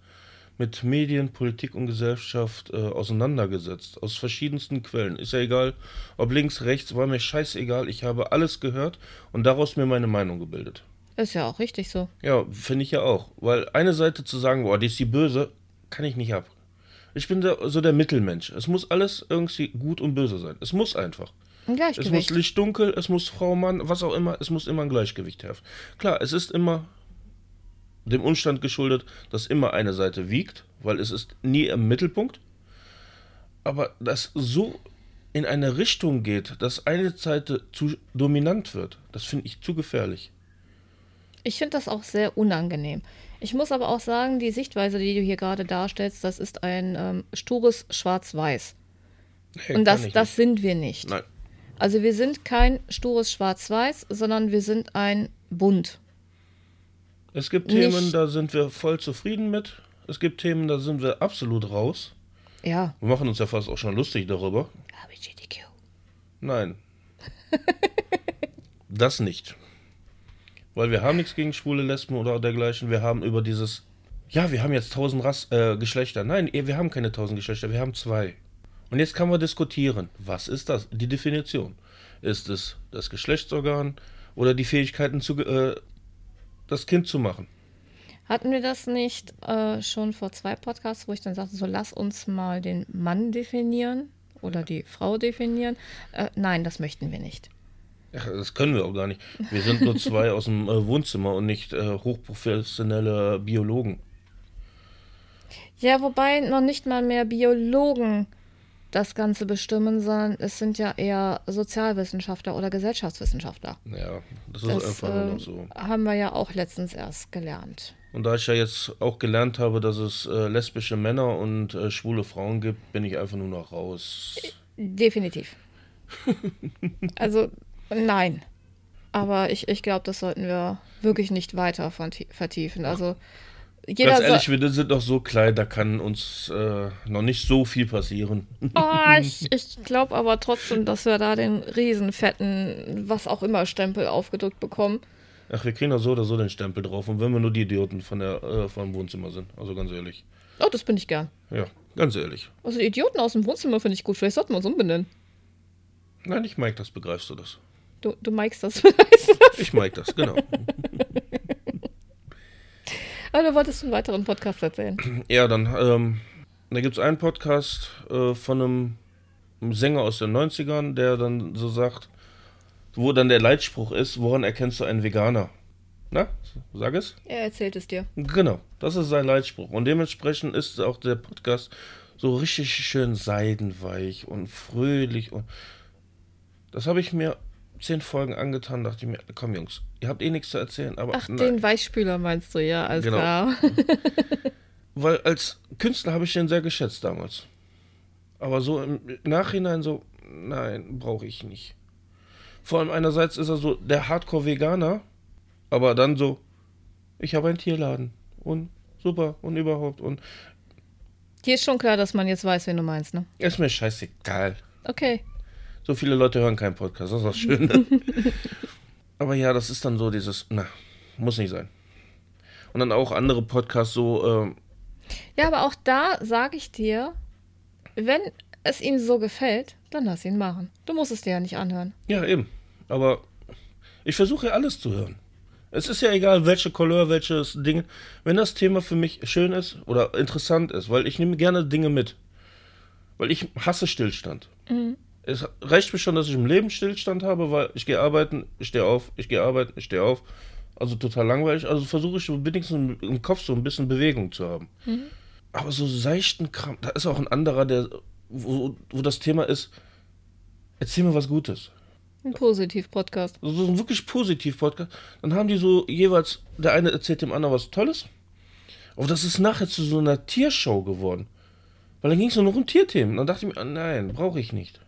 mit Medien, Politik und Gesellschaft äh, auseinandergesetzt. Aus verschiedensten Quellen. Ist ja egal, ob links, rechts, war mir scheißegal. Ich habe alles gehört und daraus mir meine Meinung gebildet. Ist ja auch richtig so. Ja, finde ich ja auch. Weil eine Seite zu sagen, boah, die ist die böse, kann ich nicht ab. Ich bin so der Mittelmensch. Es muss alles irgendwie gut und böse sein. Es muss einfach. Ein Es muss Gleichgewicht. Licht dunkel, es muss Frau, Mann, was auch immer, es muss immer ein Gleichgewicht herrschen. Klar, es ist immer dem Umstand geschuldet, dass immer eine Seite wiegt, weil es ist nie im Mittelpunkt. Aber dass so in eine Richtung geht, dass eine Seite zu dominant wird, das finde ich zu gefährlich. Ich finde das auch sehr unangenehm. Ich muss aber auch sagen, die Sichtweise, die du hier gerade darstellst, das ist ein ähm, stures Schwarz-Weiß. Nee, Und das, das nicht. sind wir nicht. Nein. Also wir sind kein stures Schwarz-Weiß, sondern wir sind ein Bunt. Es gibt Nicht- Themen, da sind wir voll zufrieden mit. Es gibt Themen, da sind wir absolut raus. Ja. Wir machen uns ja fast auch schon lustig darüber. LGBTQ. Nein. das nicht. Weil wir haben nichts gegen schwule Lesben oder dergleichen. Wir haben über dieses, ja, wir haben jetzt tausend Rass, äh, Geschlechter. Nein, wir haben keine tausend Geschlechter, wir haben zwei. Und jetzt kann man diskutieren, was ist das? Die Definition. Ist es das Geschlechtsorgan oder die Fähigkeiten, zu, äh, das Kind zu machen? Hatten wir das nicht äh, schon vor zwei Podcasts, wo ich dann sagte, so lass uns mal den Mann definieren oder die Frau definieren? Äh, nein, das möchten wir nicht. Ja, das können wir auch gar nicht. Wir sind nur zwei aus dem äh, Wohnzimmer und nicht äh, hochprofessionelle Biologen. Ja, wobei noch nicht mal mehr Biologen das Ganze bestimmen, sondern es sind ja eher Sozialwissenschaftler oder Gesellschaftswissenschaftler. Ja, das ist Das einfach nur äh, noch so. haben wir ja auch letztens erst gelernt. Und da ich ja jetzt auch gelernt habe, dass es äh, lesbische Männer und äh, schwule Frauen gibt, bin ich einfach nur noch raus. Definitiv. also nein. Aber ich, ich glaube, das sollten wir wirklich nicht weiter vertie- vertiefen. Also jeder Ganz ehrlich, wir sind doch so klein, da kann uns äh, noch nicht so viel passieren. oh, ich, ich glaube aber trotzdem, dass wir da den riesenfetten, was auch immer, Stempel aufgedrückt bekommen. Ach, wir kriegen doch so oder so den Stempel drauf. Und wenn wir nur die Idioten von der, äh, vom Wohnzimmer sind. Also ganz ehrlich. Oh, das bin ich gern. Ja, ganz ehrlich. Also die Idioten aus dem Wohnzimmer finde ich gut. Vielleicht sollten wir uns umbenennen. Nein, ich Mike das, begreifst du das. Du, du magst das vielleicht. Ich Mike das, genau. Aber du wolltest einen weiteren Podcast erzählen. Ja, dann, ähm, da gibt es einen Podcast äh, von einem, einem Sänger aus den 90ern, der dann so sagt, wo dann der Leitspruch ist, woran erkennst du einen Veganer? Na, sag es. Er erzählt es dir. Genau, das ist sein Leitspruch. Und dementsprechend ist auch der Podcast so richtig schön seidenweich und fröhlich. Und das habe ich mir zehn Folgen angetan, dachte ich mir, komm Jungs, ihr habt eh nichts zu erzählen, aber Ach, nein. den Weichspüler meinst du, ja, alles Genau. klar. Weil als Künstler habe ich den sehr geschätzt damals. Aber so im Nachhinein so, nein, brauche ich nicht. Vor allem einerseits ist er so der Hardcore-Veganer, aber dann so, ich habe einen Tierladen und super und überhaupt und Hier ist schon klar, dass man jetzt weiß, wen du meinst, ne? ist mir scheißegal. Okay. So viele Leute hören keinen Podcast, das ist das Schöne. aber ja, das ist dann so dieses, na, muss nicht sein. Und dann auch andere Podcasts so, ähm, Ja, aber auch da sage ich dir, wenn es ihm so gefällt, dann lass ihn machen. Du musst es dir ja nicht anhören. Ja, eben. Aber ich versuche ja alles zu hören. Es ist ja egal, welche Couleur, welches Ding. Wenn das Thema für mich schön ist oder interessant ist, weil ich nehme gerne Dinge mit. Weil ich hasse Stillstand. Es reicht mir schon, dass ich im Leben Stillstand habe, weil ich gehe arbeiten, ich stehe auf, ich gehe arbeiten, ich stehe auf. Also total langweilig. Also versuche ich wenigstens im, Kopf so ein bisschen Bewegung zu haben. Aber so seichten Kram, da ist auch ein anderer, der, wo, wo das Thema ist, erzähl mir was Gutes. Ein Positiv-Podcast. so ein wirklich positiv Podcast, dann haben die so jeweils, der eine erzählt dem anderen was Tolles. Aber das ist nachher zu so einer Tiershow geworden. Weil dann ging es nur noch um Tierthemen. Dann dachte ich mir, ah, nein, brauche ich nicht.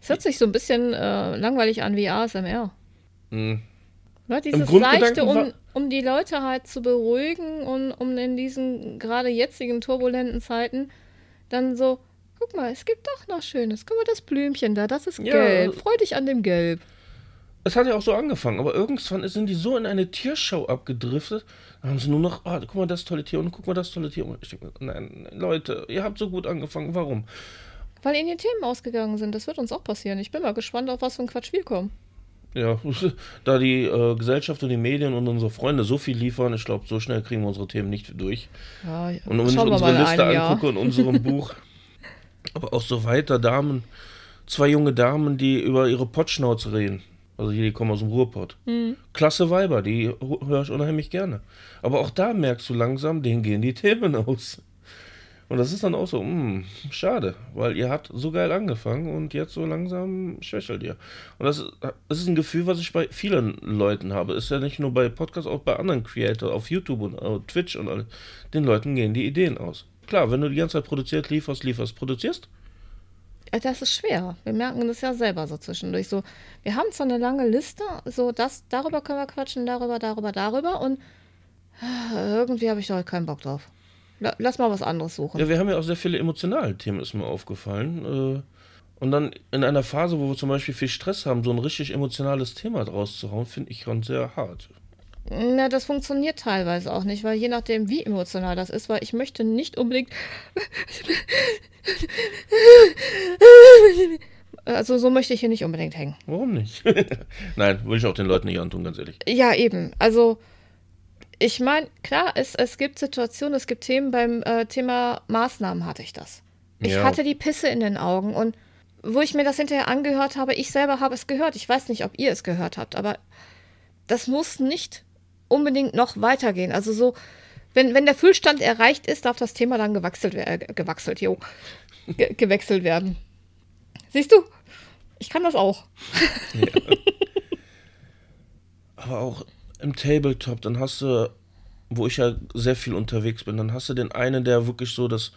Es hört sich so ein bisschen äh, langweilig an wie ASMR. Mhm. Ne? Dieses seichte, um, um die Leute halt zu beruhigen und um in diesen gerade jetzigen turbulenten Zeiten dann so, guck mal, es gibt doch noch Schönes. Guck mal, das Blümchen da, das ist Ja. gelb. Freu dich an dem Gelb. Es hat ja auch so angefangen, aber irgendwann sind die so in eine Tierschau abgedriftet, dann haben sie nur noch, ah, guck mal das tolle Tier und guck mal das tolle Tier. Denke, nein, Leute, ihr habt so gut angefangen, warum? Weil ihnen die Themen ausgegangen sind. Das wird uns auch passieren. Ich bin mal gespannt, auf was für ein Quatsch wir kommen. Ja, da die äh, Gesellschaft und die Medien und unsere Freunde so viel liefern, ich glaube, so schnell kriegen wir unsere Themen nicht durch. Ja, Und wenn ich schauen unsere Liste Jahr. angucke in unserem Buch, aber auch so weiter Damen, zwei junge Damen, die über ihre Pottschnauze reden. Also hier, die kommen aus dem Ruhrpott. Mhm. Klasse Weiber, die höre ich unheimlich gerne. Aber auch da merkst du langsam, denen gehen die Themen aus. Und das ist dann auch so, mh, schade, weil ihr habt so geil angefangen und jetzt so langsam schwächelt ihr. Und das, ist ein Gefühl, was ich bei vielen Leuten habe. Ist ja nicht nur bei Podcasts, auch bei anderen Creators auf YouTube und äh, Twitch und alles. Den Leuten gehen die Ideen aus. Klar, wenn du die ganze Zeit produziert, lieferst, lieferst, produzierst, Äh, Das ist schwer. Wir merken das ja selber so zwischendurch. So, wir haben zwar eine lange Liste, so das, darüber können wir quatschen, darüber, darüber, darüber und äh, irgendwie habe ich da heute keinen Bock drauf. La- Lass mal was anderes suchen. Ja, wir haben ja auch sehr viele emotionale Themen, ist mir aufgefallen. Äh, Und dann in einer Phase, wo wir zum Beispiel viel Stress haben, so ein richtig emotionales Thema draus zu hauen, finde ich schon sehr hart. Na, das funktioniert teilweise auch nicht, weil je nachdem, wie emotional das ist, weil ich möchte nicht unbedingt. Also so möchte ich hier nicht unbedingt hängen. Warum nicht? Nein, will ich auch den Leuten nicht antun, ganz ehrlich. Ja, eben. Also ich meine, klar, es, es gibt Situationen, es gibt Themen, beim äh, Thema Maßnahmen hatte ich das. Ich Ja. hatte die Pisse in den Augen und wo ich mir das hinterher angehört habe, ich selber habe es gehört. Ich weiß nicht, ob ihr es gehört habt, aber das muss nicht unbedingt noch weitergehen. Also so, wenn, wenn der Füllstand erreicht ist, darf das Thema dann gewechselt, wer- äh, gewechselt, jo, ge gewechselt werden. Siehst du? Ich kann das auch. Aber auch im Tabletop, dann hast du, wo ich ja sehr viel unterwegs bin, dann hast du den einen, der wirklich so das,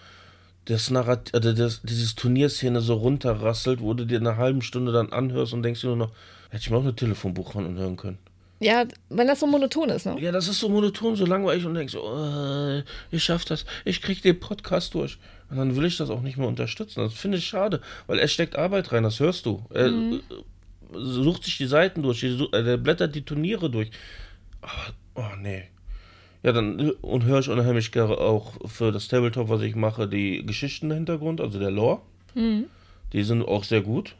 das Narrat äh, das, dieses Turnierszene so runterrasselt, wo du dir eine halbe Stunde dann anhörst und denkst dir nur noch, hätte ich mir auch eine Telefonbuch hören können. Ja, wenn das so monoton ist, ne? Ja, das ist so monoton, so langweilig und denkst so, äh, ich schaff das, ich krieg den Podcast durch. Und dann will ich das auch nicht mehr unterstützen. Das finde ich schade, weil er steckt Arbeit rein, das hörst du. Er äh, sucht sich die Seiten durch, äh, der blättert die Turniere durch. Aber, oh nee. Ja, dann und höre ich unheimlich gerne auch für das Tabletop, was ich mache, die Geschichten im Hintergrund, also der Lore. Die sind auch sehr gut.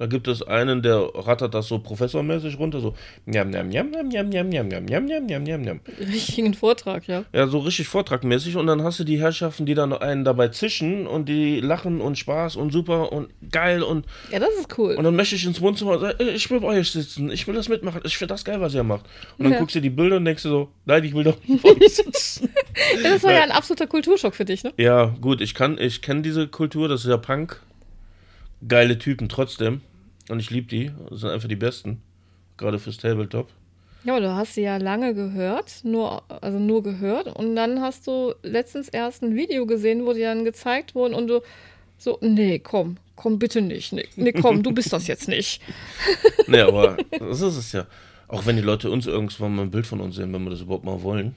Da gibt es einen, der rattert das so professormäßig runter, so njam, njam, njam, njam, njam, njam, njam, njam, njam, njam, njam, njam. Richtigen Vortrag, ja. Ja, so richtig vortragmäßig. Und dann hast du die Herrschaften, die dann einen dabei zischen und die lachen und Spaß und super und geil und, Ja, das ist cool. und dann möchte ich ins Wohnzimmer und sage, ich will bei euch sitzen, ich will das mitmachen, ich finde das geil, was ihr macht. Und dann Ja. guckst du die Bilder und denkst du so, nein, ich will doch nicht bei euch sitzen. das war ja ein absoluter Kulturschock für dich, ne? ja, gut, ich kann, ich kenne diese Kultur, das ist ja Punk. Geile Typen trotzdem. Und ich liebe die. Das sind einfach die besten. Gerade fürs Tabletop. Ja, aber du hast sie ja lange gehört, nur, also nur gehört. Und dann hast du letztens erst ein Video gesehen, wo die dann gezeigt wurden und du so, nee, komm, komm bitte nicht. Nee, nee komm, du bist das jetzt nicht. Nee, aber das ist es ja. Auch wenn die Leute uns irgendwann mal ein Bild von uns sehen, wenn wir das überhaupt mal wollen.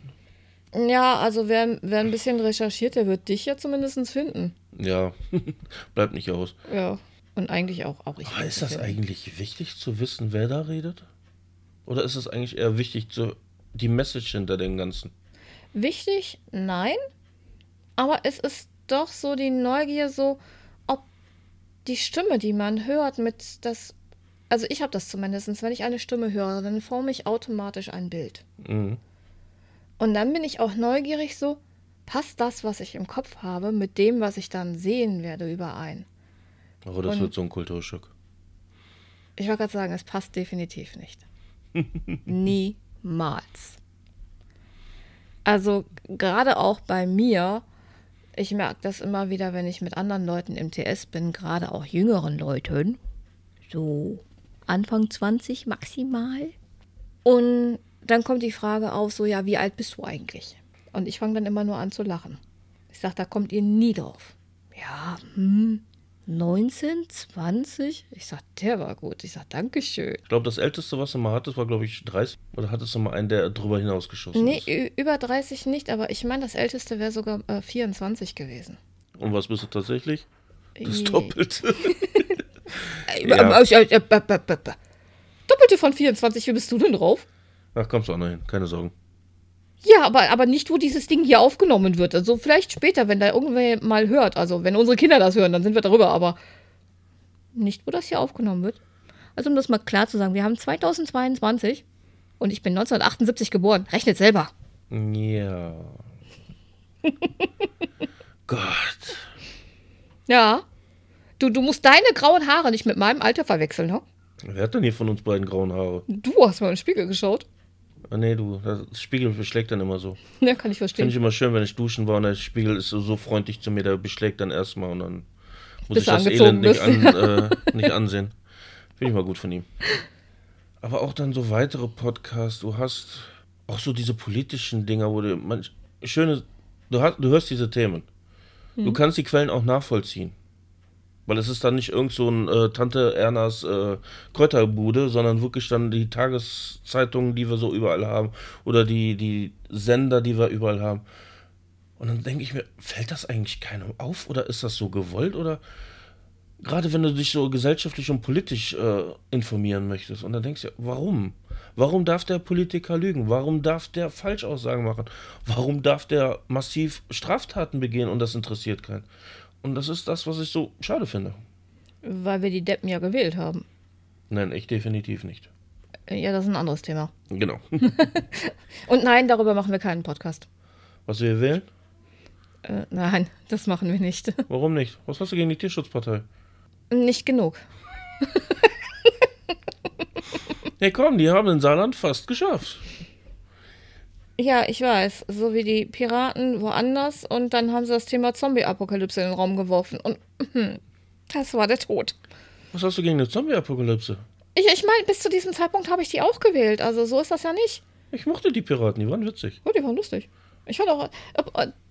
Ja, also wer, wer ein bisschen recherchiert, der wird dich ja zumindest finden. Ja, bleibt nicht aus. Ja. Und eigentlich auch, auch ich. Aber ist das eigentlich wichtig zu wissen, wer da redet? Oder ist es eigentlich eher wichtig, zu, die Message hinter dem Ganzen? Wichtig? Nein. Aber es ist doch so die Neugier, so, ob die Stimme, die man hört, mit das. Also ich habe das zumindest, wenn ich eine Stimme höre, dann forme ich automatisch ein Bild. Mhm. Und dann bin ich auch neugierig, so, passt das, was ich im Kopf habe, mit dem, was ich dann sehen werde, überein? Aber das Und- wird so ein Kulturschock. Ich wollte gerade sagen, es passt definitiv nicht. Niemals. Also gerade auch bei mir, ich merke das immer wieder, wenn ich mit anderen Leuten im TS bin, gerade auch jüngeren Leuten, so Anfang 20 maximal. Und dann kommt die Frage auf, so ja, wie alt bist du eigentlich? Und ich fange dann immer nur an zu lachen. Ich sage, da kommt ihr nie drauf. Ja, hm, 19, 20? Ich sag, der war gut. Ich sag, Dankeschön. Ich glaube, das älteste, was du mal hattest, war, glaube ich, 30. Oder hattest du mal einen, der drüber hinausgeschossen Nee, ist? ü- über 30 nicht, aber ich meine, das älteste wäre sogar äh, 24 gewesen. Und was bist du tatsächlich? Das Je- Doppelte. Ja. Doppelte von 24, wie bist du denn drauf? Ach, kommst du auch noch hin, keine Sorgen. Ja, aber, aber nicht, wo dieses Ding hier aufgenommen wird. Also vielleicht später, wenn da irgendwer mal hört. Also wenn unsere Kinder das hören, dann sind wir darüber, aber nicht, wo das hier aufgenommen wird. Also um das mal klar zu sagen, wir haben 2022 und ich bin 1978 geboren. Rechnet selber. Ja. Gott. Ja. Du, du musst deine grauen Haare nicht mit meinem Alter verwechseln, ne? Wer hat denn hier von uns beiden grauen Haare? Du hast mal in den Spiegel geschaut. Ah, nee, du, das Spiegel beschlägt dann immer so. Ja, kann ich Finde verstehen. ich immer schön, wenn ich duschen war und der Spiegel ist so, so freundlich zu mir, der beschlägt dann erstmal und dann muss Bis ich das Elend nicht, an, äh, nicht ansehen. Finde ich mal gut von ihm. Aber auch dann so weitere Podcasts, du hast auch so diese politischen Dinger, wo du manch, schöne, du, hast, du hörst diese Themen. Du Mhm. kannst die Quellen auch nachvollziehen. Weil es ist dann nicht irgend so ein äh, Tante Ernas äh, Kräuterbude, sondern wirklich dann die Tageszeitungen, die wir so überall haben, oder die, die Sender, die wir überall haben. Und dann denke ich mir, fällt das eigentlich keinem auf oder ist das so gewollt oder gerade wenn du dich so gesellschaftlich und politisch äh, informieren möchtest und dann denkst du, warum? Warum darf der Politiker lügen? Warum darf der Falschaussagen machen? Warum darf der massiv Straftaten begehen und das interessiert keinen? Und das ist das, was ich so schade finde. Weil wir die Deppen ja gewählt haben. Nein, ich definitiv nicht. Ja, das ist ein anderes Thema. Genau. Und nein, darüber machen wir keinen Podcast. Was wir wählen? Äh, nein, das machen wir nicht. Warum nicht? Was hast du gegen die Tierschutzpartei? Nicht genug. Hey komm, die haben den Saarland fast geschafft. Ja, ich weiß. So wie die Piraten woanders und dann haben sie das Thema Zombie-Apokalypse in den Raum geworfen. Und mhm, das war der Tod. Was hast du gegen eine Zombie-Apokalypse? Ich, ich meine, bis zu diesem Zeitpunkt habe ich die auch gewählt. Also so ist das ja nicht. Ich mochte die Piraten, die waren witzig. Oh, die waren lustig. Ich fand auch,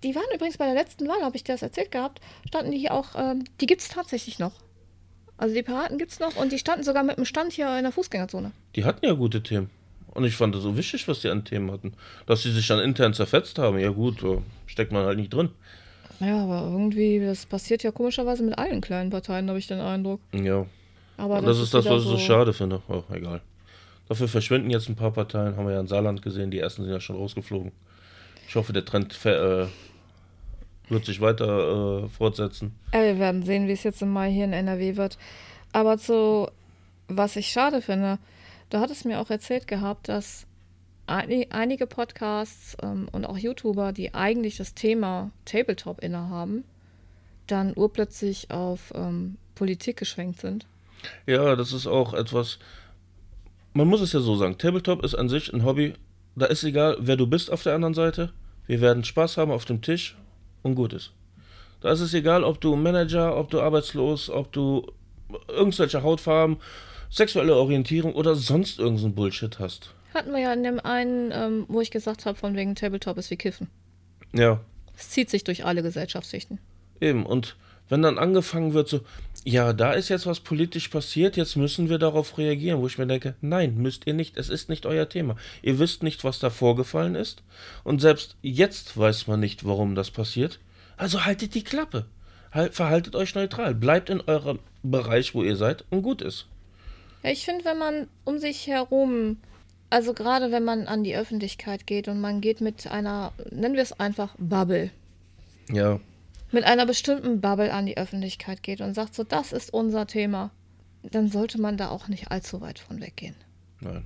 die waren übrigens bei der letzten Wahl, habe ich dir das erzählt gehabt, standen die hier auch, ähm, die gibt es tatsächlich noch. Also die Piraten gibt es noch und die standen sogar mit dem Stand hier in der Fußgängerzone. Die hatten ja gute Themen. Und ich fand das so wichtig, was die an Themen hatten. Dass sie sich dann intern zerfetzt haben, ja gut, steckt man halt nicht drin. Ja, aber irgendwie, das passiert ja komischerweise mit allen kleinen Parteien, habe ich den Eindruck. Ja. Aber Und das, ist das, was ich so schade finde. Oh, egal. Dafür verschwinden jetzt ein paar Parteien, haben wir ja in Saarland gesehen, die ersten sind ja schon rausgeflogen. Ich hoffe, der Trend äh, wird sich weiter äh, fortsetzen. Ja, wir werden sehen, wie es jetzt im Mai hier in NRW wird. Aber zu, was ich schade finde, du hattest mir auch erzählt gehabt, dass eini- einige Podcasts ähm, und auch YouTuber, die eigentlich das Thema Tabletop innehaben, dann urplötzlich auf ähm, Politik geschwenkt sind. Ja, das ist auch etwas. Man muss es ja so sagen: Tabletop ist an sich ein Hobby. Da ist egal, wer du bist auf der anderen Seite. Wir werden Spaß haben auf dem Tisch und gut ist. Da ist es egal, ob du Manager, ob du arbeitslos, ob du irgendwelche Hautfarben, sexuelle Orientierung oder sonst irgendeinen Bullshit hast. Hatten wir ja in dem einen, ähm, wo ich gesagt habe, von wegen Tabletop ist wie Kiffen. Ja, Es zieht sich durch alle Gesellschaftsschichten. eben. Und wenn dann angefangen wird, so, ja, da ist jetzt was politisch passiert, jetzt müssen wir darauf reagieren, wo ich mir denke, nein, müsst ihr nicht, es ist nicht euer Thema. Ihr wisst nicht, was da vorgefallen ist. Und selbst jetzt weiß man nicht, warum das passiert. Also haltet die Klappe. Halt, verhaltet euch neutral. Bleibt in eurem Bereich, wo ihr seid und gut ist. Ja, ich finde, wenn man um sich herum, also gerade wenn man an die Öffentlichkeit geht und man geht mit einer, nennen wir es einfach Bubble, Ja, mit einer bestimmten Bubble an die Öffentlichkeit geht und sagt so, das ist unser Thema, dann sollte man da auch nicht allzu weit von weggehen. nein.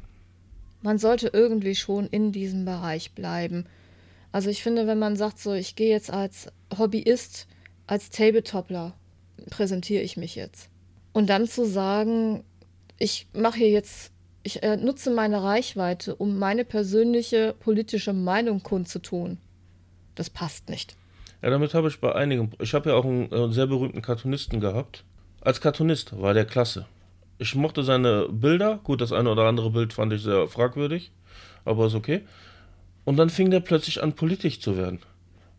Man sollte irgendwie schon in diesem Bereich bleiben. Also ich finde, wenn man sagt so, ich gehe jetzt als Hobbyist, als Tabletopler, präsentiere ich mich jetzt. Und dann zu sagen, ich mache hier jetzt, ich äh, nutze meine Reichweite, um meine persönliche politische Meinung kundzutun. Das passt nicht. Ja, damit habe ich bei einigen. Ich habe ja auch einen äh, sehr berühmten Cartoonisten gehabt. Als Cartoonist war der klasse. Ich mochte seine Bilder. Gut, das eine oder andere Bild fand ich sehr fragwürdig, aber ist okay. Und dann fing der plötzlich an, politisch zu werden.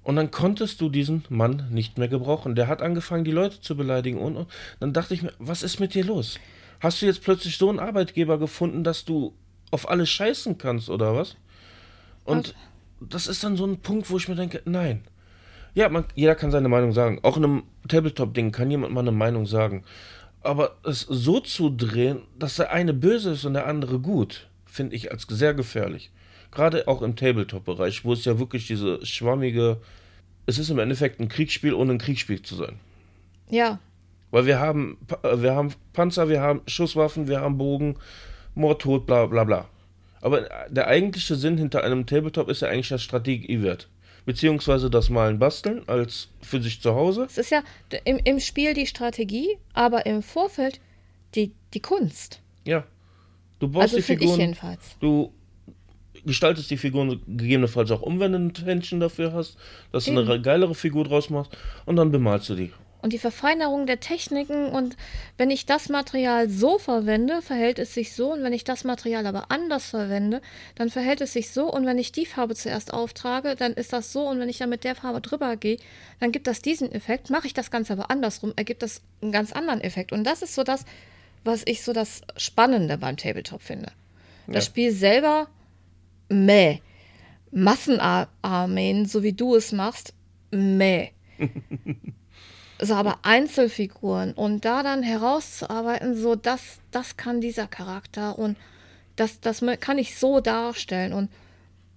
Und dann konntest du diesen Mann nicht mehr gebrauchen. Der hat angefangen, die Leute zu beleidigen. Und, und dann dachte ich mir, was ist mit dir los? Hast du jetzt plötzlich so einen Arbeitgeber gefunden, dass du auf alles scheißen kannst oder was? Und was? das ist dann so ein Punkt, wo ich mir denke, nein. Ja, man, jeder kann seine Meinung sagen. Auch in einem Tabletop-Ding kann jemand mal eine Meinung sagen. Aber es so zu drehen, dass der eine böse ist und der andere gut, finde ich als sehr gefährlich. Gerade auch im Tabletop-Bereich, wo es ja wirklich diese schwammige. Es ist im Endeffekt ein Kriegsspiel, ohne ein Kriegsspiel zu sein. Ja. Weil wir haben, äh, wir haben Panzer, wir haben Schusswaffen, wir haben Bogen, Mord, Tod, bla bla bla. Aber der eigentliche Sinn hinter einem Tabletop ist ja eigentlich das Strategiewert. Beziehungsweise das Malen Basteln als für sich zu Hause. Es ist ja im, im Spiel die Strategie, aber im Vorfeld die, die Kunst. Ja. Du baust also die Figuren. Ich jedenfalls. Du gestaltest die Figuren gegebenenfalls auch um, wenn du ein Händchen dafür hast, dass Eben. du eine geilere Figur draus machst und dann bemalst du die. Und die Verfeinerung der Techniken und wenn ich das Material so verwende, verhält es sich so und wenn ich das Material aber anders verwende, dann verhält es sich so und wenn ich die Farbe zuerst auftrage, dann ist das so und wenn ich dann mit der Farbe drüber gehe, dann gibt das diesen Effekt. Mache ich das Ganze aber andersrum, ergibt das einen ganz anderen Effekt. Und das ist so das, was ich so das Spannende beim Tabletop finde. Das ja. Spiel selber meh. Massenarmeen, so wie du es machst, meh. so, aber Einzelfiguren und da dann herauszuarbeiten, so das, das kann dieser Charakter und das, das kann ich so darstellen und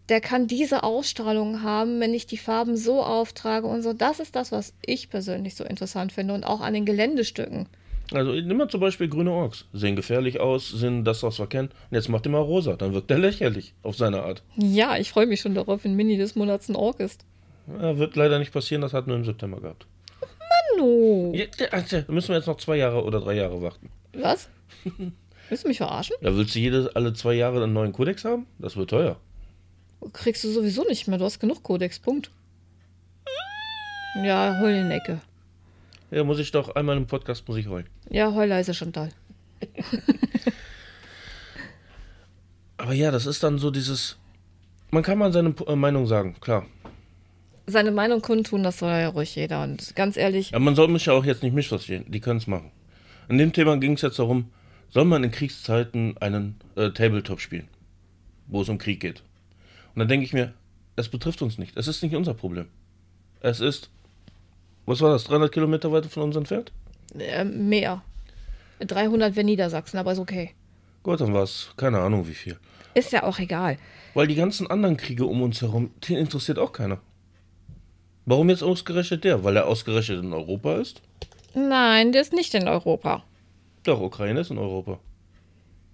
der kann diese Ausstrahlung haben, wenn ich die Farben so auftrage und so. Das ist das, was ich persönlich so interessant finde und auch an den Geländestücken. Also nimm mal zum Beispiel grüne Orks. Sehen gefährlich aus, sind das, was wir kennen. Und jetzt macht er mal rosa, dann wirkt er lächerlich auf seine Art. Ja, ich freue mich schon darauf, wenn Mini des Monats ein Ork ist. Ja, wird leider nicht passieren, das hat nur im September gehabt. Manu! Ja, also, da müssen wir jetzt noch zwei Jahre oder drei Jahre warten. Was? Willst du mich verarschen? Ja, willst du jede, alle zwei Jahre einen neuen Kodex haben? Das wird teuer. Kriegst du sowieso nicht mehr, du hast genug Kodex, Punkt. Ja, hol in die Ecke. Ja, muss ich doch einmal im Podcast muss ich heulen. Ja, heul leise Chantal. Aber ja, das ist dann so dieses. Man kann mal seine äh, Meinung sagen, klar. Seine Meinung kundtun, das soll ja ruhig jeder. Und ganz ehrlich. Ja, man soll mich ja auch jetzt nicht missverstehen. Die können es machen. In dem Thema ging es jetzt darum, soll man in Kriegszeiten einen äh, Tabletop spielen, wo es um Krieg geht. Und dann denke ich mir, es betrifft uns nicht. Es ist nicht unser Problem. Es ist was war das? 300 Kilometer weiter von uns entfernt? Äh, mehr. 300 wäre Niedersachsen, aber ist okay. Gut, dann war es keine Ahnung wie viel. Ist ja auch egal. Weil die ganzen anderen Kriege um uns herum, den interessiert auch keiner. Warum jetzt ausgerechnet der? Weil er ausgerechnet in Europa ist? Nein, der ist nicht in Europa. Doch, Ukraine ist in Europa.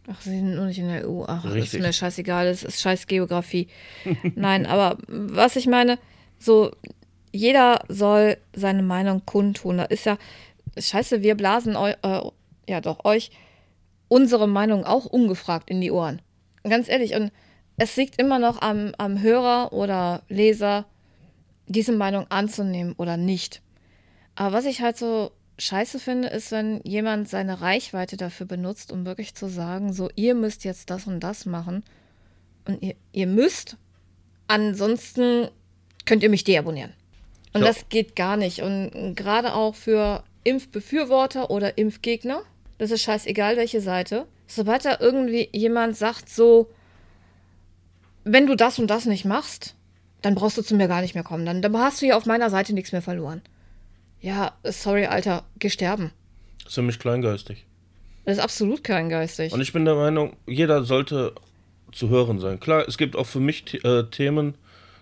Ach, sie sind nur nicht in der EU. Ach, Richtig. ist mir scheißegal, es ist scheiß Geografie. Nein, aber was ich meine, so jeder soll seine Meinung kundtun. Da ist ja, scheiße, wir blasen eu, äh, ja doch euch unsere Meinung auch ungefragt in die Ohren. Ganz ehrlich, und es liegt immer noch am, am Hörer oder Leser, diese Meinung anzunehmen oder nicht. Aber was ich halt so scheiße finde, ist, wenn jemand seine Reichweite dafür benutzt, um wirklich zu sagen, so, ihr müsst jetzt das und das machen. Und ihr, ihr müsst, ansonsten könnt ihr mich deabonnieren. Und ja. das geht gar nicht. Und gerade auch für Impfbefürworter oder Impfgegner, das ist scheißegal, welche Seite. Sobald da irgendwie jemand sagt, so, wenn du das und das nicht machst, dann brauchst du zu mir gar nicht mehr kommen. Dann, dann hast du hier auf meiner Seite nichts mehr verloren. Ja, sorry, Alter, geh sterben. Das ist für mich kleingeistig. Das ist absolut kleingeistig. Und ich bin der Meinung, jeder sollte zu hören sein. Klar, es gibt auch für mich äh, Themen,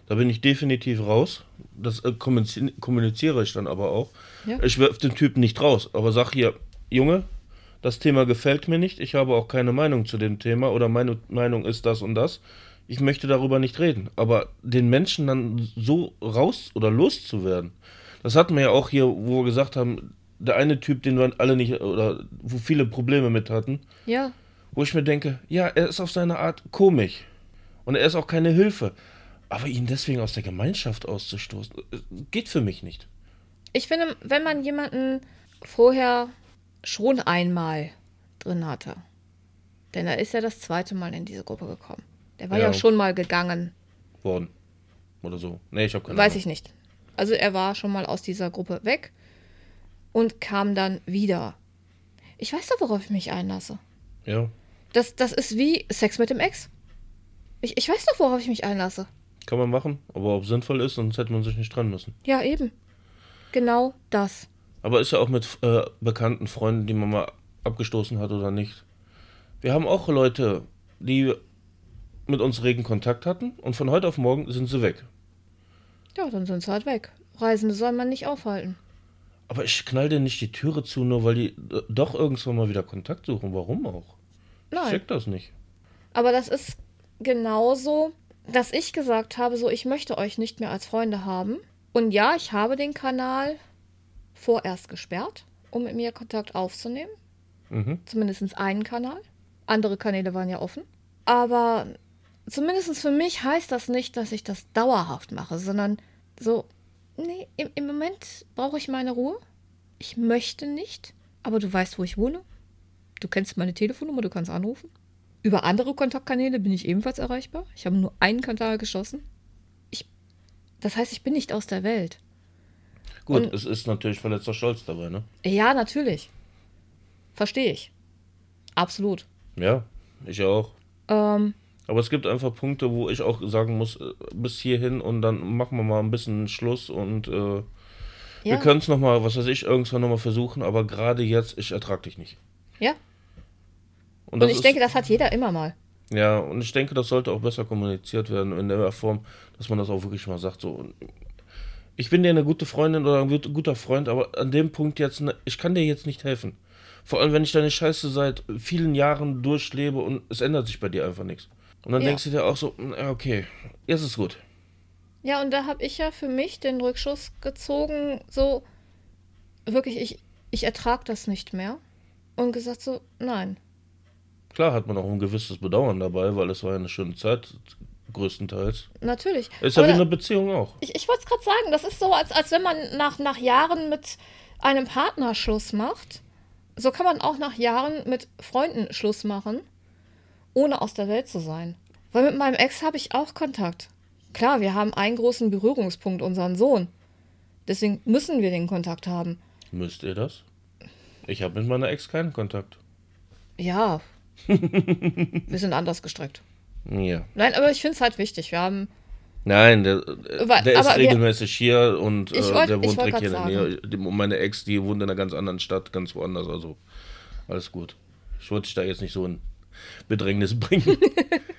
da bin ich definitiv raus. Das äh, kommuniziere ich dann aber auch. Ja. Ich werfe den Typen nicht raus, aber sag hier, Junge, das Thema gefällt mir nicht, ich habe auch keine Meinung zu dem Thema oder meine Meinung ist das und das. Ich möchte darüber nicht reden. Aber den Menschen dann so raus oder loszuwerden, das hatten wir ja auch hier, wo wir gesagt haben, der eine Typ, den wir alle nicht, oder wo viele Probleme mit hatten. Ja. Wo ich mir denke, ja, er ist auf seine Art komisch. Und er ist auch keine Hilfe. Aber ihn deswegen aus der Gemeinschaft auszustoßen, äh, geht für mich nicht. Ich finde, wenn man jemanden vorher schon einmal drin hatte, denn er ist ja das zweite Mal in diese Gruppe gekommen. Der war ja, ja schon mal gegangen. Worden. Oder so. Nee, ich habe keine Weiß Ahnung. ich nicht. Also er war schon mal aus dieser Gruppe weg und kam dann wieder. Ich weiß doch, worauf ich mich einlasse. Ja. Das, das ist wie Sex mit dem Ex. Ich, ich weiß doch, worauf ich mich einlasse. Kann man machen, aber ob sinnvoll ist, sonst hätte man sich nicht trennen müssen. Ja, eben. Genau das. Aber ist ja auch mit äh, bekannten Freunden, die man mal abgestoßen hat oder nicht. Wir haben auch Leute, die mit uns regen Kontakt hatten und von heute auf morgen sind sie weg. Ja, dann sind sie halt weg. Reisende soll man nicht aufhalten. Aber ich knall denen nicht die Türe zu, nur weil die doch irgendwann mal wieder Kontakt suchen. Warum auch? Ich Nein. check das nicht. Aber das ist genauso, dass ich gesagt habe, so, ich möchte euch nicht mehr als Freunde haben. Und ja, ich habe den Kanal vorerst gesperrt, um mit mir Kontakt aufzunehmen. Mhm. Zumindest einen Kanal. Andere Kanäle waren ja offen. Aber zumindest für mich heißt das nicht, dass ich das dauerhaft mache, sondern so, nee, im, im Moment brauche ich meine Ruhe. Ich möchte nicht, aber du weißt, wo ich wohne. Du kennst meine Telefonnummer, du kannst anrufen. Über andere Kontaktkanäle bin ich ebenfalls erreichbar. Ich habe nur einen Kanal geschossen. Ich, das heißt, ich bin nicht aus der Welt. Gut, Und- es ist natürlich verletzter Stolz dabei, ne? Ja, natürlich. Verstehe ich. Absolut. Ja, ich auch. Ähm, Aber es gibt einfach Punkte, wo ich auch sagen muss, äh, bis hierhin und dann machen wir mal ein bisschen Schluss und äh, wir ja, können es nochmal, was weiß ich, irgendwann nochmal versuchen, aber gerade jetzt, ich ertrag dich nicht. ja. Und, Und ich ist, denke, das hat jeder immer mal. Ja, und ich denke, das sollte auch besser kommuniziert werden in der Form, dass man das auch wirklich mal sagt, so, ich bin dir eine gute Freundin oder ein gut- guter Freund, aber an dem Punkt jetzt, ne, ich kann dir jetzt nicht helfen. Vor allem, wenn ich deine Scheiße seit vielen Jahren durchlebe und es ändert sich bei dir einfach nichts. Und dann Ja. denkst du dir auch so, ja, okay, jetzt ist gut. Ja, und da habe ich ja für mich den Rückschuss gezogen, so wirklich, ich, ich ertrage das nicht mehr. Und gesagt so, nein. Klar hat man auch ein gewisses Bedauern dabei, weil es war ja eine schöne Zeit, größtenteils. Natürlich. Ist ja Aber wie eine Beziehung auch. ich ich wollte es gerade sagen, das ist so, als, als wenn man nach, nach Jahren mit einem Partner Schluss macht. So kann man auch nach Jahren mit Freunden Schluss machen, ohne aus der Welt zu sein. Weil mit meinem Ex habe ich auch Kontakt. Klar, wir haben einen großen Berührungspunkt, unseren Sohn. Deswegen müssen wir den Kontakt haben. Müsst ihr das? Ich habe mit meiner Ex keinen Kontakt. Ja. wir sind anders gestrickt. Ja. Nein, aber ich finde es halt wichtig. Wir haben. Nein, der, Weil- der ist aber wir- regelmäßig hier und äh, wollt- der wohnt direkt hier in der Nähe. Meine Ex, die wohnt in einer ganz anderen Stadt, ganz woanders. Also alles gut. Ich wollte dich da jetzt nicht so in Bedrängnis bringen.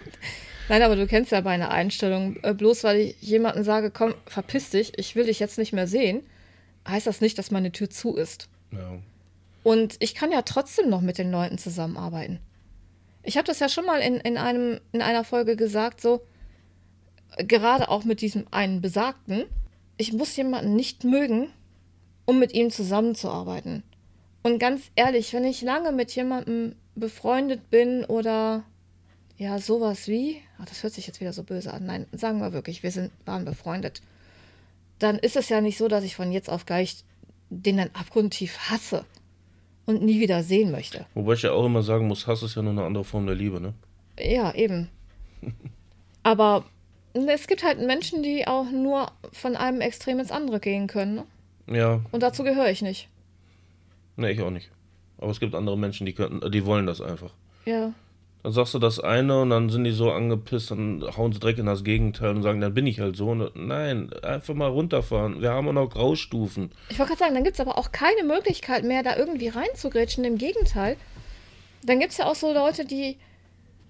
Nein, aber du kennst ja meine Einstellung. Äh, bloß weil ich jemanden sage, komm, verpiss dich, ich will dich jetzt nicht mehr sehen, heißt das nicht, dass meine Tür zu ist. ja. Und ich kann ja trotzdem noch mit den Leuten zusammenarbeiten. Ich habe das ja schon mal in, in, einem, in einer Folge gesagt, so, gerade auch mit diesem einen Besagten, ich muss jemanden nicht mögen, um mit ihm zusammenzuarbeiten. Und ganz ehrlich, wenn ich lange mit jemandem befreundet bin oder ja, sowas wie, ach, das hört sich jetzt wieder so böse an, nein, sagen wir wirklich, wir sind, waren befreundet, dann ist es ja nicht so, dass ich von jetzt auf gleich den dann abgrundtief hasse und nie wieder sehen möchte. Wobei ich ja auch immer sagen muss, Hass ist ja nur eine andere Form der Liebe, ne? Ja, eben. Aber es gibt halt Menschen, die auch nur von einem Extrem ins andere gehen können. Ne? Ja, Und dazu gehöre ich nicht. ne, ich auch nicht. Aber es gibt andere Menschen, die könnten, die wollen das einfach. Ja. Dann sagst du das eine und dann sind die so angepisst, dann hauen sie direkt in das Gegenteil und sagen, dann bin ich halt so. Und nein, einfach mal runterfahren. Wir haben auch noch Graustufen. Ich wollte gerade sagen, dann gibt es aber auch keine Möglichkeit mehr, da irgendwie reinzugrätschen. Im Gegenteil. Dann gibt es ja auch so Leute, die.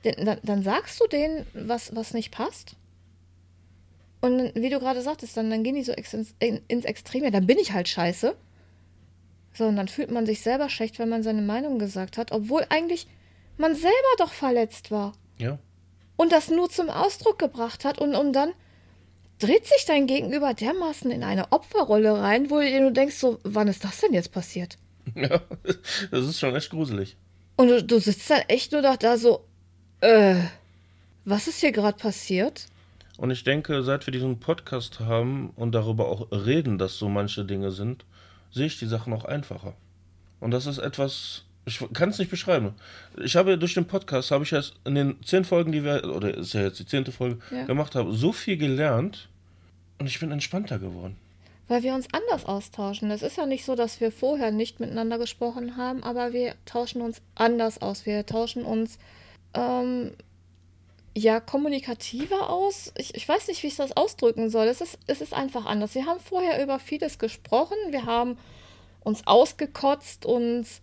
Dann, dann sagst du denen, was, was nicht passt. Und wie du gerade sagtest, dann, dann gehen die so ins Extreme. Dann bin ich halt scheiße. So, und dann fühlt man sich selber schlecht, wenn man seine Meinung gesagt hat, obwohl eigentlich man selber doch verletzt war Ja. und das nur zum Ausdruck gebracht hat und, und dann dreht sich dein Gegenüber dermaßen in eine Opferrolle rein, wo du dir nur denkst, so, wann ist das denn jetzt passiert? Ja, das ist schon echt gruselig. Und du, du sitzt dann echt nur noch da so, äh, was ist hier gerade passiert? Und ich denke, seit wir diesen Podcast haben und darüber auch reden, dass so manche Dinge sind, sehe ich die Sachen auch einfacher. Und das ist etwas, ich kann es nicht beschreiben. Ich habe durch den Podcast, habe ich jetzt in den zehn Folgen, die wir, oder ist ja jetzt die zehnte Folge, Ja. gemacht haben, so viel gelernt und ich bin entspannter geworden. weil wir uns anders austauschen. Es ist ja nicht so, dass wir vorher nicht miteinander gesprochen haben, aber wir tauschen uns anders aus. Wir tauschen uns ähm, ja kommunikativer aus. Ich, ich weiß nicht, wie ich das ausdrücken soll. Es ist, es ist einfach anders. Wir haben vorher über vieles gesprochen. Wir haben uns ausgekotzt, uns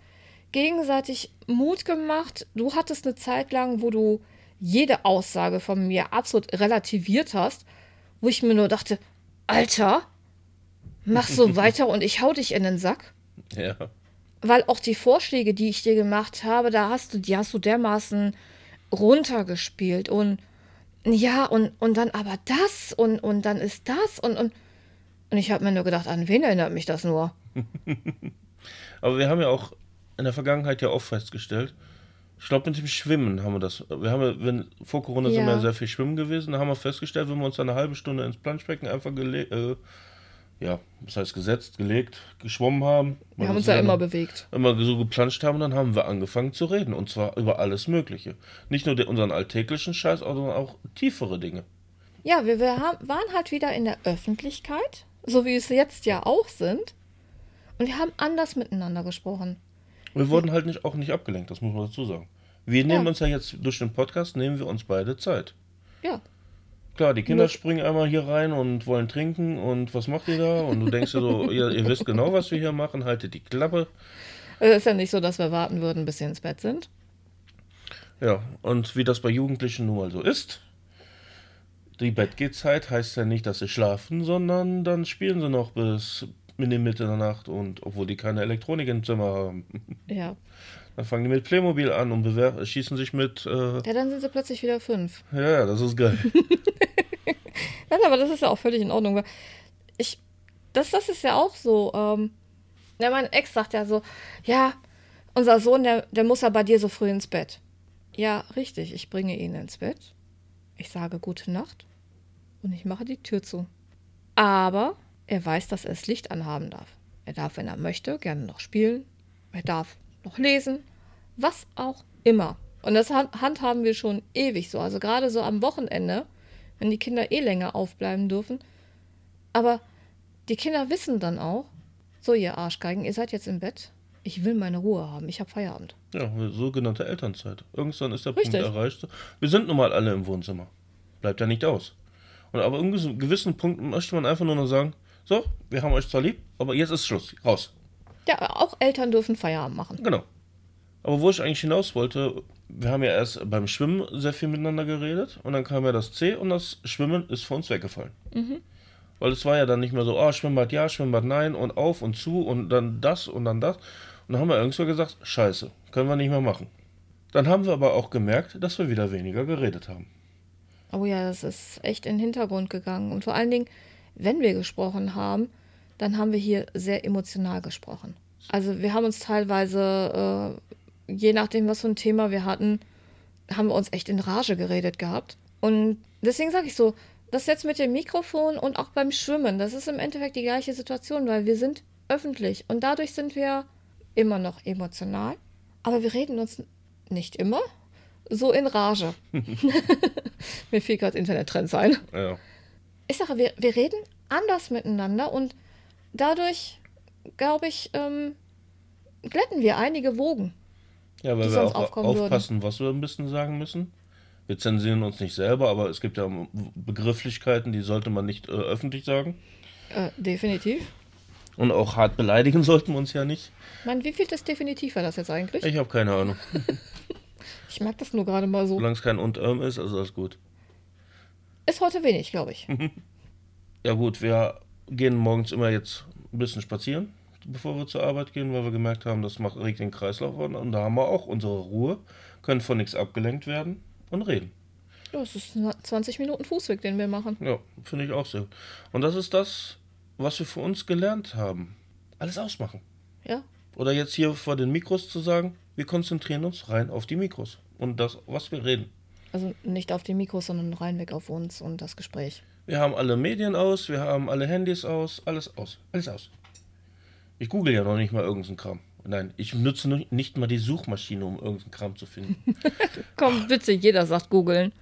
gegenseitig Mut gemacht. Du hattest eine Zeit lang, wo du jede Aussage von mir absolut relativiert hast, wo ich mir nur dachte, Alter, mach so weiter und ich hau dich in den Sack. Ja. Weil auch die Vorschläge, die ich dir gemacht habe, da hast du, die hast du dermaßen runtergespielt und ja, und, und dann aber das und, und dann ist das und, und, und ich habe mir nur gedacht, an wen erinnert mich das nur? aber wir haben ja auch in der Vergangenheit ja oft festgestellt, ich glaube, mit dem Schwimmen haben wir das. Wir haben, wenn, vor Corona ja. sind wir ja sehr viel schwimmen gewesen, da haben wir festgestellt, wenn wir uns eine halbe Stunde ins Planschbecken einfach gelegt, äh, ja, das heißt gesetzt, gelegt, geschwommen haben. Wir haben uns ja immer bewegt. Immer so geplanscht haben, dann haben wir angefangen zu reden. Und zwar über alles Mögliche. Nicht nur unseren alltäglichen Scheiß, sondern auch tiefere Dinge. Ja, wir, wir haben, waren halt wieder in der Öffentlichkeit, so wie es jetzt ja auch sind. Und wir haben anders miteinander gesprochen. Wir wurden halt nicht, auch nicht abgelenkt, das muss man dazu sagen. Wir nehmen ja. uns ja jetzt durch den Podcast, nehmen wir uns beide Zeit. Ja. Klar, die Kinder springen einmal hier rein und wollen trinken und was macht ihr da? Und du denkst dir so, ihr, ihr wisst genau, was wir hier machen, haltet die Klappe. Es ist ja nicht so, dass wir warten würden, bis sie ins Bett sind. Ja, und wie das bei Jugendlichen nun mal so ist, die Bettgehzeit heißt ja nicht, dass sie schlafen, sondern dann spielen sie noch bis in die Mitte der Nacht und obwohl die keine Elektronik im Zimmer haben. Ja. Dann fangen die mit Playmobil an und bewer schießen sich mit. Äh ja, dann sind sie plötzlich wieder fünf. Ja, ja, das ist geil. Nein, aber das ist ja auch völlig in Ordnung. Weil ich, das, das ist ja auch so. Ähm, ja, mein Ex sagt ja so: Ja, unser Sohn, der, der muss ja bei dir so früh ins Bett. Ja, richtig. Ich bringe ihn ins Bett. Ich sage gute Nacht und ich mache die Tür zu. Aber er weiß, dass er das Licht anhaben darf. Er darf, wenn er möchte, gerne noch spielen. Er darf noch lesen. Was auch immer. Und das handhaben wir schon ewig so. Also gerade so am Wochenende, wenn die Kinder eh länger aufbleiben dürfen. Aber die Kinder wissen dann auch, so ihr Arschgeigen, ihr seid jetzt im Bett. Ich will meine Ruhe haben. Ich habe Feierabend. Ja, sogenannte Elternzeit. Irgendwann ist der Richtig. Punkt erreicht. Wir sind nun mal alle im Wohnzimmer. Bleibt ja nicht aus. Und aber in gewissen Punkten möchte man einfach nur noch sagen, so, wir haben euch zwar lieb, aber jetzt ist Schluss. Raus. Ja, auch Eltern dürfen Feierabend machen. Genau. Aber wo ich eigentlich hinaus wollte, wir haben ja erst beim Schwimmen sehr viel miteinander geredet und dann kam ja das C und das Schwimmen ist für uns weggefallen. Mhm. Weil es war ja dann nicht mehr so, oh, Schwimmbad ja, Schwimmbad nein und auf und zu und dann das und dann das. Und dann haben wir irgendwann gesagt, scheiße, können wir nicht mehr machen. Dann haben wir aber auch gemerkt, dass wir wieder weniger geredet haben. Oh ja, das ist echt in den Hintergrund gegangen. Und vor allen Dingen, wenn wir gesprochen haben, dann haben wir hier sehr emotional gesprochen. Also wir haben uns teilweise, äh, je nachdem, was für ein Thema wir hatten, haben wir uns echt in Rage geredet gehabt. Und deswegen sage ich so, das jetzt mit dem Mikrofon und auch beim Schwimmen, das ist im Endeffekt die gleiche Situation, weil wir sind öffentlich und dadurch sind wir immer noch emotional, aber wir reden uns nicht immer so in Rage. Mir fiel gerade Internettrends ein. Ja ich sage, wir, wir reden anders miteinander und dadurch, glaube ich, ähm, glätten wir einige Wogen. Ja, weil wir auch aufpassen, würden. was wir ein bisschen sagen müssen. Wir zensieren uns nicht selber, aber es gibt ja Begrifflichkeiten, die sollte man nicht äh, öffentlich sagen. Äh, definitiv. Und auch hart beleidigen sollten wir uns ja nicht. Man, wie viel das definitiv war das jetzt eigentlich? Ich habe keine Ahnung. ich mag das nur gerade mal so. Solange es kein und ähm ist, also alles gut. Ist heute wenig, glaube ich. Ja gut, wir gehen morgens immer jetzt ein bisschen spazieren, bevor wir zur Arbeit gehen, weil wir gemerkt haben, das macht, regt den Kreislauf an. Und da haben wir auch unsere Ruhe, können von nichts abgelenkt werden und reden. Ja, es ist 20 Minuten Fußweg, den wir machen. Ja, finde ich auch so. Und das ist das, was wir für uns gelernt haben. Alles ausmachen. Ja. Oder jetzt hier vor den Mikros zu sagen, wir konzentrieren uns rein auf die Mikros und das, was wir reden. Also nicht auf die Mikros, sondern reinweg auf uns und das Gespräch. Wir haben alle Medien aus, wir haben alle Handys aus, alles aus. Alles aus. Ich google ja noch nicht mal irgendeinen Kram. Nein, ich nutze nicht mal die Suchmaschine, um irgendeinen Kram zu finden. Komm, witzig, jeder sagt googeln.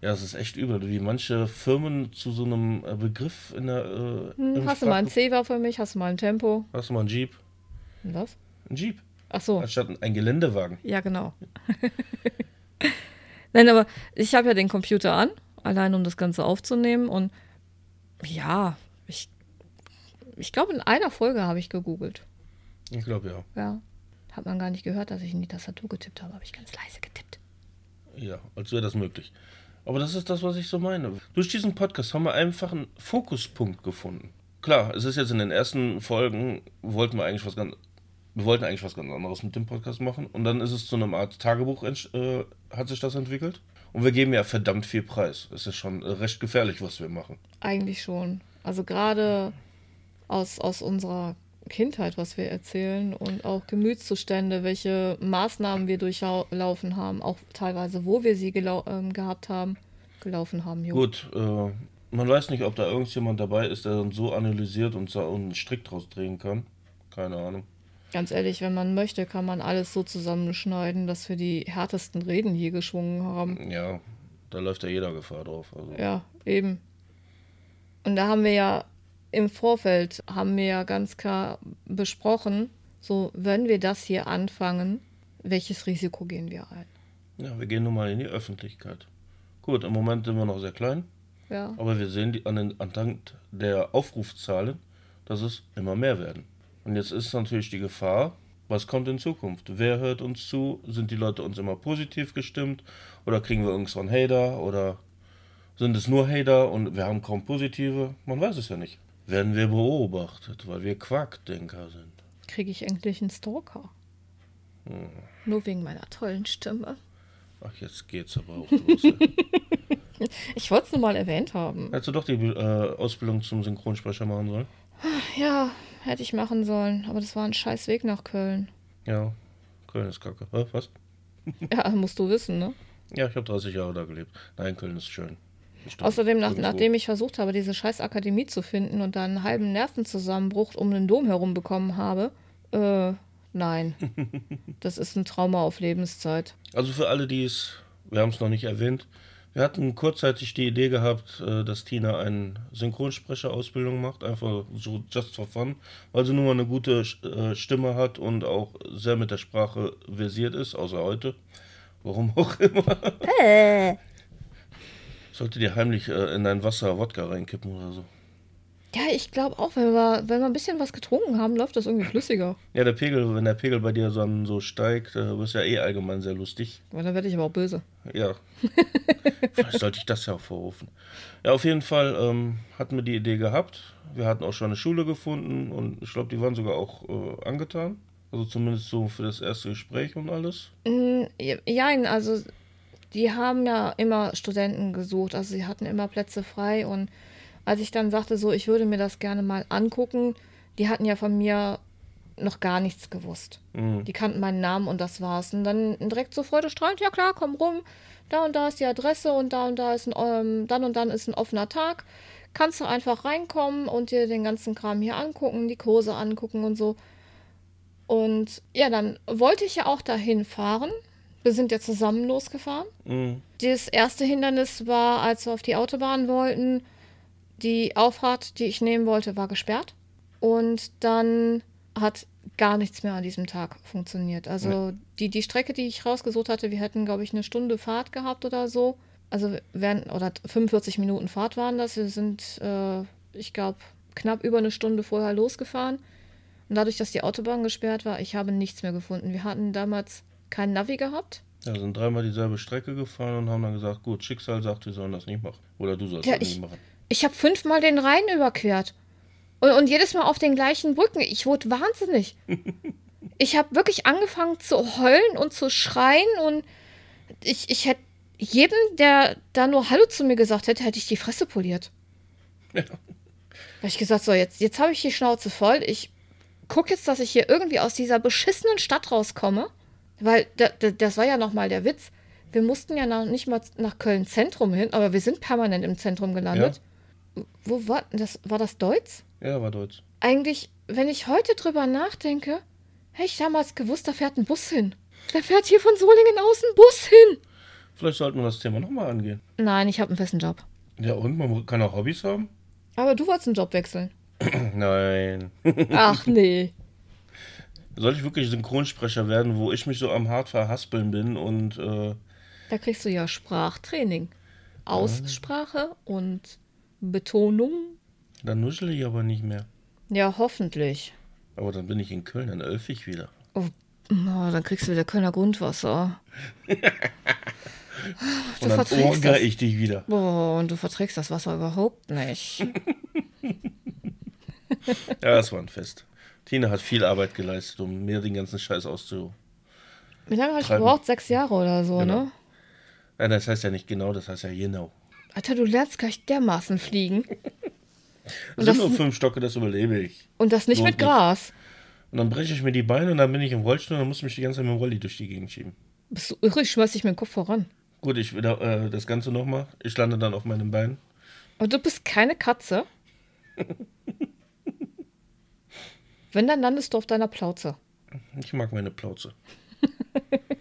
Ja, es ist echt übel, wie manche Firmen zu so einem äh, Begriff in der. Äh, Hm, hast du mal ein Sprachgebrauch- Zewa für mich? Hast du mal ein Tempo? Hast du mal einen Jeep? Was? Ein Jeep. Ach so. Anstatt ein Geländewagen. Ja, genau. Nein, aber ich habe ja den Computer an, allein um das Ganze aufzunehmen. Und ja, ich, ich glaube, in einer Folge habe ich gegoogelt. Ich glaube ja. Ja. Hat man gar nicht gehört, dass ich in die Tastatur getippt habe, habe ich ganz leise getippt. Ja, als wäre das möglich. Aber das ist das, was ich so meine. Durch diesen Podcast haben wir einfach einen Fokuspunkt gefunden. Klar, es ist jetzt in den ersten Folgen, wollten wir eigentlich was ganz, wir wollten eigentlich was ganz anderes mit dem Podcast machen. Und dann ist es zu einer Art Tagebuch, äh, hat sich das entwickelt. Und wir geben ja verdammt viel Preis. Es ist schon recht gefährlich, was wir machen. Eigentlich schon. Also gerade aus, aus unserer Kindheit, was wir erzählen und auch Gemütszustände, welche Maßnahmen wir durchlaufen haben, auch teilweise, wo wir sie ähm, gehabt haben, gelaufen haben. Jo. Gut, äh, man weiß nicht, ob da irgendjemand dabei ist, der dann so analysiert und, so einen Strick draus drehen kann. Keine Ahnung. Ganz ehrlich, wenn man möchte, kann man alles so zusammenschneiden, dass wir die härtesten Reden hier geschwungen haben. Ja, da läuft ja jeder Gefahr drauf. Also. Ja, eben. Und da haben wir ja im Vorfeld, haben wir ja ganz klar besprochen, so, wenn wir das hier anfangen, welches Risiko gehen wir ein? Ja, wir gehen nun mal in die Öffentlichkeit. Gut, im Moment sind wir noch sehr klein, Ja, aber wir sehen die, an den, anhand der Aufrufzahlen, dass es immer mehr werden. Und jetzt ist natürlich die Gefahr, was kommt in Zukunft? Wer hört uns zu? Sind die Leute uns immer positiv gestimmt? Oder kriegen wir irgendwann Hater? Oder sind es nur Hater und wir haben kaum positive? Man weiß es ja nicht. Werden wir beobachtet, weil wir Quarkdenker sind. kriege ich endlich einen Stalker. Nur wegen meiner tollen Stimme. Ach, jetzt geht's aber auch los. Ich wollte es nur mal erwähnt haben. Hättest du doch die äh, Ausbildung zum Synchronsprecher machen sollen? Ja, hätte ich machen sollen, aber das war ein scheiß Weg nach Köln. Ja, Köln ist kacke. Was? Ja, musst du wissen, ne? Ja, ich habe 30 Jahre da gelebt. Nein, Köln ist schön. Außerdem, nach, nachdem ich versucht habe, diese scheiß Akademie zu finden und da einen halben Nervenzusammenbruch um den Dom herum bekommen habe, äh, nein. Das ist ein Trauma auf Lebenszeit. Also für alle, die es, wir haben es noch nicht erwähnt, wir hatten kurzzeitig die Idee gehabt, äh, dass Tina eine Synchronsprecherausbildung macht, einfach so just for fun, weil sie nun mal eine gute äh, Stimme hat und auch sehr mit der Sprache versiert ist, außer heute. Warum auch immer. Sollte dir heimlich äh, in dein Wasser Wodka reinkippen oder so. Ja, ich glaube auch, wenn wir, wenn wir ein bisschen was getrunken haben, läuft das irgendwie flüssiger. Ja, der Pegel, wenn der Pegel bei dir so, so steigt, äh, bist ja eh allgemein sehr lustig. Weil dann werde ich aber auch böse. Ja. Vielleicht sollte ich das ja auch vorrufen. Ja, auf jeden Fall ähm, hatten wir die Idee gehabt. Wir hatten auch schon eine Schule gefunden und ich glaube, die waren sogar auch äh, angetan. Also zumindest so für das erste Gespräch und alles. Mm, Ja, also die haben ja immer Studenten gesucht, also sie hatten immer Plätze frei und als ich dann sagte, so, ich würde mir das gerne mal angucken, die hatten ja von mir noch gar nichts gewusst. Mhm. Die kannten meinen Namen und das war's. Und dann direkt so freudestrahlend, ja klar, komm rum, da und da ist die Adresse und da und da ist ein, ähm, dann und dann ist ein offener Tag. Kannst du einfach reinkommen und dir den ganzen Kram hier angucken, die Kurse angucken und so. Und ja, dann wollte ich ja auch dahin fahren. Wir sind ja zusammen losgefahren. Mhm. Das erste Hindernis war, als wir auf die Autobahn wollten, die Auffahrt, die ich nehmen wollte, war gesperrt. Und dann hat gar nichts mehr an diesem Tag funktioniert. Also die, die Strecke, die ich rausgesucht hatte, wir hätten, glaube ich, eine Stunde Fahrt gehabt oder so. Also wären, oder 45 Minuten Fahrt waren das. Wir sind, äh, ich glaube, knapp über eine Stunde vorher losgefahren. Und dadurch, dass die Autobahn gesperrt war, ich habe nichts mehr gefunden. Wir hatten damals kein Navi gehabt. Ja, sind dreimal dieselbe Strecke gefahren und haben dann gesagt, gut, Schicksal sagt, wir sollen das nicht machen. Oder du sollst Ja, das ich- nicht machen. Ich habe fünfmal den Rhein überquert. Und, und jedes Mal auf den gleichen Brücken. Ich wurde wahnsinnig. Ich habe wirklich angefangen zu heulen und zu schreien. Und ich, ich hätte jedem, der da nur Hallo zu mir gesagt hätte, hätte ich die Fresse poliert. Ja. Da habe ich gesagt, so, jetzt, jetzt habe ich die Schnauze voll. Ich gucke jetzt, dass ich hier irgendwie aus dieser beschissenen Stadt rauskomme. Weil da, da, das war ja nochmal der Witz. Wir mussten ja noch nicht mal nach Köln Zentrum hin, aber wir sind permanent im Zentrum gelandet. Wo war das? War das Deutz? Ja, war Deutsch. Eigentlich, wenn ich heute drüber nachdenke, hätte ich damals gewusst, da fährt ein Bus hin. Da fährt hier von Solingen aus ein Bus hin. Vielleicht sollten wir das Thema nochmal angehen. Nein, ich habe einen festen Job. Ja, und man kann auch Hobbys haben? Aber du wolltest einen Job wechseln. Nein. Ach nee. Soll ich wirklich Synchronsprecher werden, wo ich mich so am hart verhaspeln bin und äh, Da kriegst du ja Sprachtraining. Aussprache und Betonung. dann nuschel ich aber nicht mehr. Ja, hoffentlich. Aber dann bin ich in Köln, dann elf ich wieder. Oh, oh, dann kriegst du wieder Kölner Grundwasser. Du Und dann verträgst das. ich dich wieder. Boah, und du verträgst das Wasser überhaupt nicht. Ja, das war ein Fest. Tina hat viel Arbeit geleistet, um mir den ganzen Scheiß auszu. Wie lange habe ich gebraucht? Sechs Jahre oder so, Genau. ne? Nein, das heißt ja nicht genau, das heißt ja genau. Alter, du lernst gleich dermaßen fliegen. Das das- sind nur fünf Stocke, das überlebe ich. Und das nicht Lohnt mit nicht. Gras. Und dann breche ich mir die Beine und dann bin ich im Rollstuhl und dann muss ich mich die ganze Zeit mit dem Rolli durch die Gegend schieben. Bist du irre? Ich schmeiß dich mit dem Kopf voran. Gut, ich wieder äh, das Ganze nochmal. Ich lande dann auf meinem Bein. Aber du bist keine Katze. Wenn, dann landest du auf deiner Plauze. Ich mag meine Plauze.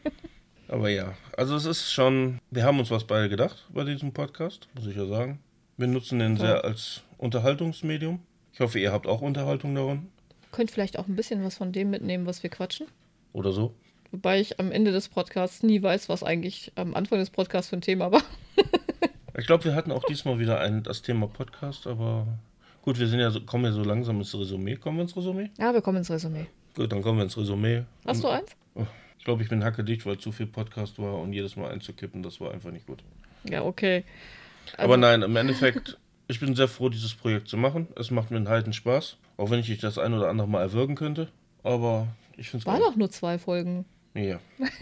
Aber ja, also es ist schon, wir haben uns was beide gedacht bei diesem Podcast, muss ich ja sagen. Wir nutzen den sehr als Unterhaltungsmedium. Ich hoffe, ihr habt auch Unterhaltung daran. Könnt vielleicht auch ein bisschen was von dem mitnehmen, was wir quatschen. Oder so. Wobei ich am Ende des Podcasts nie weiß, was eigentlich am Anfang des Podcasts für ein Thema war. Ich glaube, wir hatten auch diesmal wieder ein, das Thema Podcast, aber gut, wir sind ja so, kommen ja so langsam ins Resümee. Kommen wir ins Resümee? Ja, wir kommen ins Resümee. Gut, dann kommen wir ins Resümee. Hast du eins? Ich glaube, ich bin hackedicht, weil zu viel Podcast war und jedes Mal einzukippen, das war einfach nicht gut. Ja, okay. Also, Aber nein, im Endeffekt, ich bin sehr froh, dieses Projekt zu machen. Es macht mir einen heiden Spaß, auch wenn ich das ein oder andere mal erwürgen könnte. Aber ich finde es War doch nur zwei Folgen. Ja.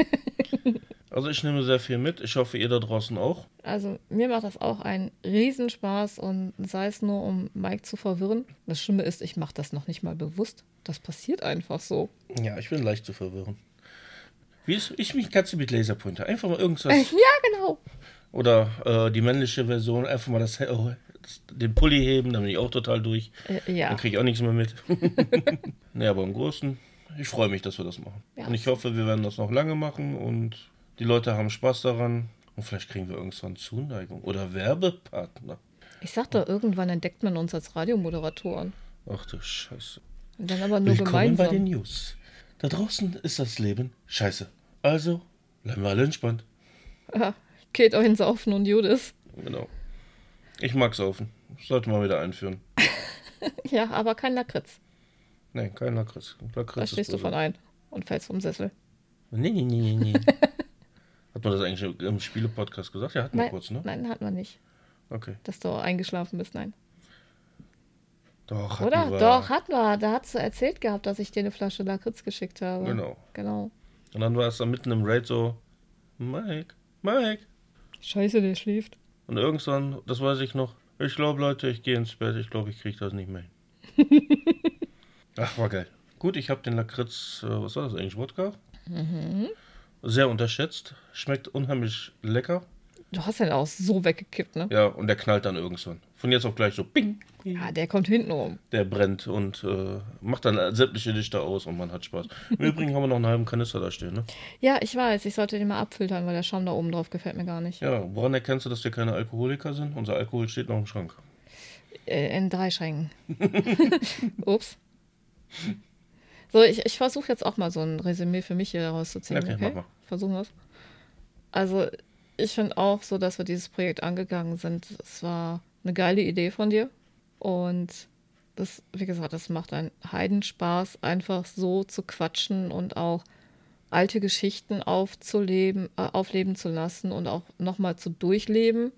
Also ich nehme sehr viel mit. Ich hoffe, ihr da draußen auch. Also mir macht das auch einen Riesenspaß und sei es nur, um Mike zu verwirren. Das Schlimme ist, ich mache das noch nicht mal bewusst. Das passiert einfach so. Ja, ich bin leicht zu verwirren. Wie ist ich mich Katze mit Laserpointer? Einfach mal irgendwas. Ja, genau. Oder äh, die männliche Version, einfach mal das, oh, den Pulli heben, dann bin ich auch total durch. Äh, ja. Dann kriege ich auch nichts mehr mit. nee, aber im Großen, ich freue mich, dass wir das machen. Ja. Und ich hoffe, wir werden das noch lange machen und die Leute haben Spaß daran. Und vielleicht kriegen wir irgendwann Zuneigung oder Werbepartner. Ich sag doch, irgendwann entdeckt man uns als Radiomoderatoren. Ach du Scheiße. Und dann aber nur Willkommen bei gemeinsam. den News. Da draußen ist das Leben scheiße. Also, bleiben wir alle entspannt. Ja, geht euch ins Saufen und Judas. Genau. Ich mag Saufen. Sollte mal wieder einführen. Ja, aber kein Lakritz. Nee, kein Lakritz. Lakritz Da stehst du von ein und fällst vom Sessel. Nee, nee, nee, nee, nee. Hat man das eigentlich im Spiele-Podcast gesagt? Ja, hatten wir Nein, kurz, ne? nein, hat man nicht. Okay. Dass du eingeschlafen bist, nein. Doch, Oder? wir. Doch, hat man. Da hast du erzählt gehabt, dass ich dir eine Flasche Lakritz geschickt habe. Genau. Genau. Und dann war es da mitten im Raid so, Mike, Mike. Scheiße, der schläft. Und irgendwann, das weiß ich noch, ich glaube, Leute, ich gehe ins Bett, ich glaube, ich kriege das nicht mehr hin. Ach, war geil. Gut, ich habe den Lakritz, äh, was war das eigentlich, Wodka? Mhm. Sehr unterschätzt, schmeckt unheimlich lecker. Du hast den auch so weggekippt, ne? Ja, und der knallt dann irgendwann. Von jetzt auf gleich so, bing, Ja, der kommt hinten rum. der brennt und äh, macht dann sämtliche Lichter aus und man hat Spaß. Im Übrigen haben wir noch einen halben Kanister da stehen, ne? Ja, ich weiß, ich sollte den mal abfiltern, weil der Schaum da oben drauf gefällt mir gar nicht. Ja, woran erkennst du, dass wir keine Alkoholiker sind? Unser Alkohol steht noch im Schrank. Äh, in drei Schränken. Ups. So, ich, ich versuche jetzt auch mal so ein Resümee für mich hier rauszuziehen. Okay, Okay, mach mal. Versuchen wir es. Also, ich finde auch so, dass wir dieses Projekt angegangen sind. Es war eine geile Idee von dir. Und das, wie gesagt, das macht einen Heidenspaß, einfach so zu quatschen und auch alte Geschichten aufzuleben, äh, aufleben zu lassen und auch nochmal zu durchleben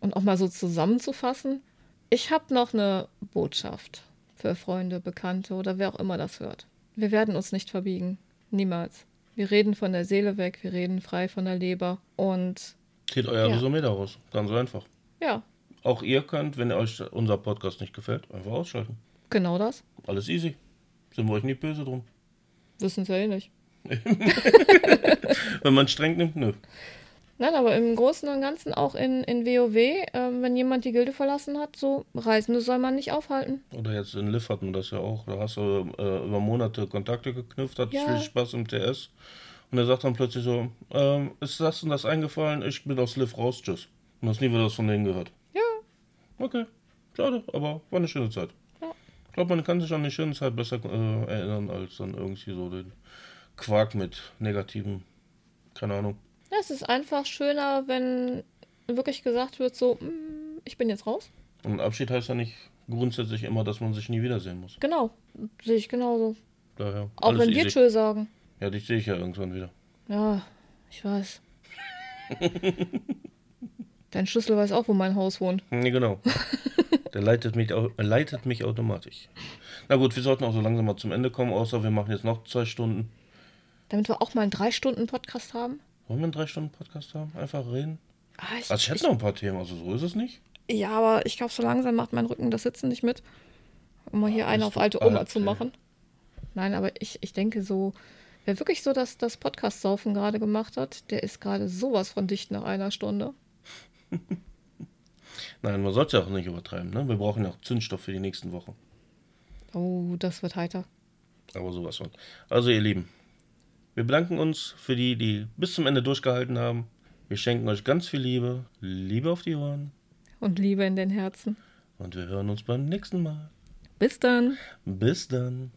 und auch mal so zusammenzufassen. Ich habe noch eine Botschaft für Freunde, Bekannte oder wer auch immer das hört. Wir werden uns nicht verbiegen. Niemals. Wir reden von der Seele weg, wir reden frei von der Leber. Und Zieht euer Ja. Resümee daraus. Ganz einfach. ja, Auch ihr könnt, wenn euch unser Podcast nicht gefällt, einfach ausschalten. genau das. Alles easy. Sind wir euch nicht böse drum. Wissen sie ja eh nicht. Wenn man streng nimmt, nö. Nein, aber im Großen und Ganzen auch in, in WoW, ähm, wenn jemand die Gilde verlassen hat, so Reisende soll man nicht aufhalten. Oder jetzt in Liv hatten wir das ja auch. Da hast du äh, über Monate Kontakte geknüpft, hattest Ja. viel Spaß im TS. Und er sagt dann plötzlich so, ähm, ist das und das eingefallen? Ich bin aus Liv raus, tschüss. Und hast nie wieder was von denen gehört. Okay, schade, aber war eine schöne Zeit. Ja. Ich glaube, man kann sich an die schöne Zeit besser äh, erinnern, als dann irgendwie so den Quark mit negativen, keine Ahnung. Ja, es ist einfach schöner, wenn wirklich gesagt wird, so, "Mm, ich bin jetzt raus. Und Abschied heißt ja nicht grundsätzlich immer, dass man sich nie wiedersehen muss. Genau, sehe ich genauso. Daher. Auch alles wenn wir easy. Tschö sagen. Ja, dich sehe ich ja irgendwann wieder. Ja, ich weiß. Dein Schlüssel weiß auch, wo mein Haus wohnt. Nee, genau. Der leitet mich, leitet mich automatisch. Na gut, wir sollten auch so langsam mal zum Ende kommen, außer wir machen jetzt noch zwei Stunden. Damit wir auch mal einen drei Stunden Podcast haben. Wollen wir einen drei Stunden Podcast haben? Einfach reden? Ah, ich, Also ich hätte noch ein paar Themen, also so ist es nicht. ja, aber ich glaube, so langsam macht mein Rücken das Sitzen nicht mit. Um mal hier einen bist auf alte Oma alt, zu ey. machen. Nein, aber ich, ich denke so, wer wirklich so das, das Podcast-Saufen gerade gemacht hat, der ist gerade sowas von dicht nach einer Stunde. Nein, man sollte ja auch nicht übertreiben. Ne? Wir brauchen ja auch Zündstoff für die nächsten Wochen. Oh, das wird heiter. Aber sowas von. Also ihr Lieben, wir bedanken uns für die, die bis zum Ende durchgehalten haben. Wir schenken euch ganz viel Liebe, Liebe auf die Ohren Und Liebe in den Herzen. und wir hören uns beim nächsten Mal. Bis dann. Bis dann.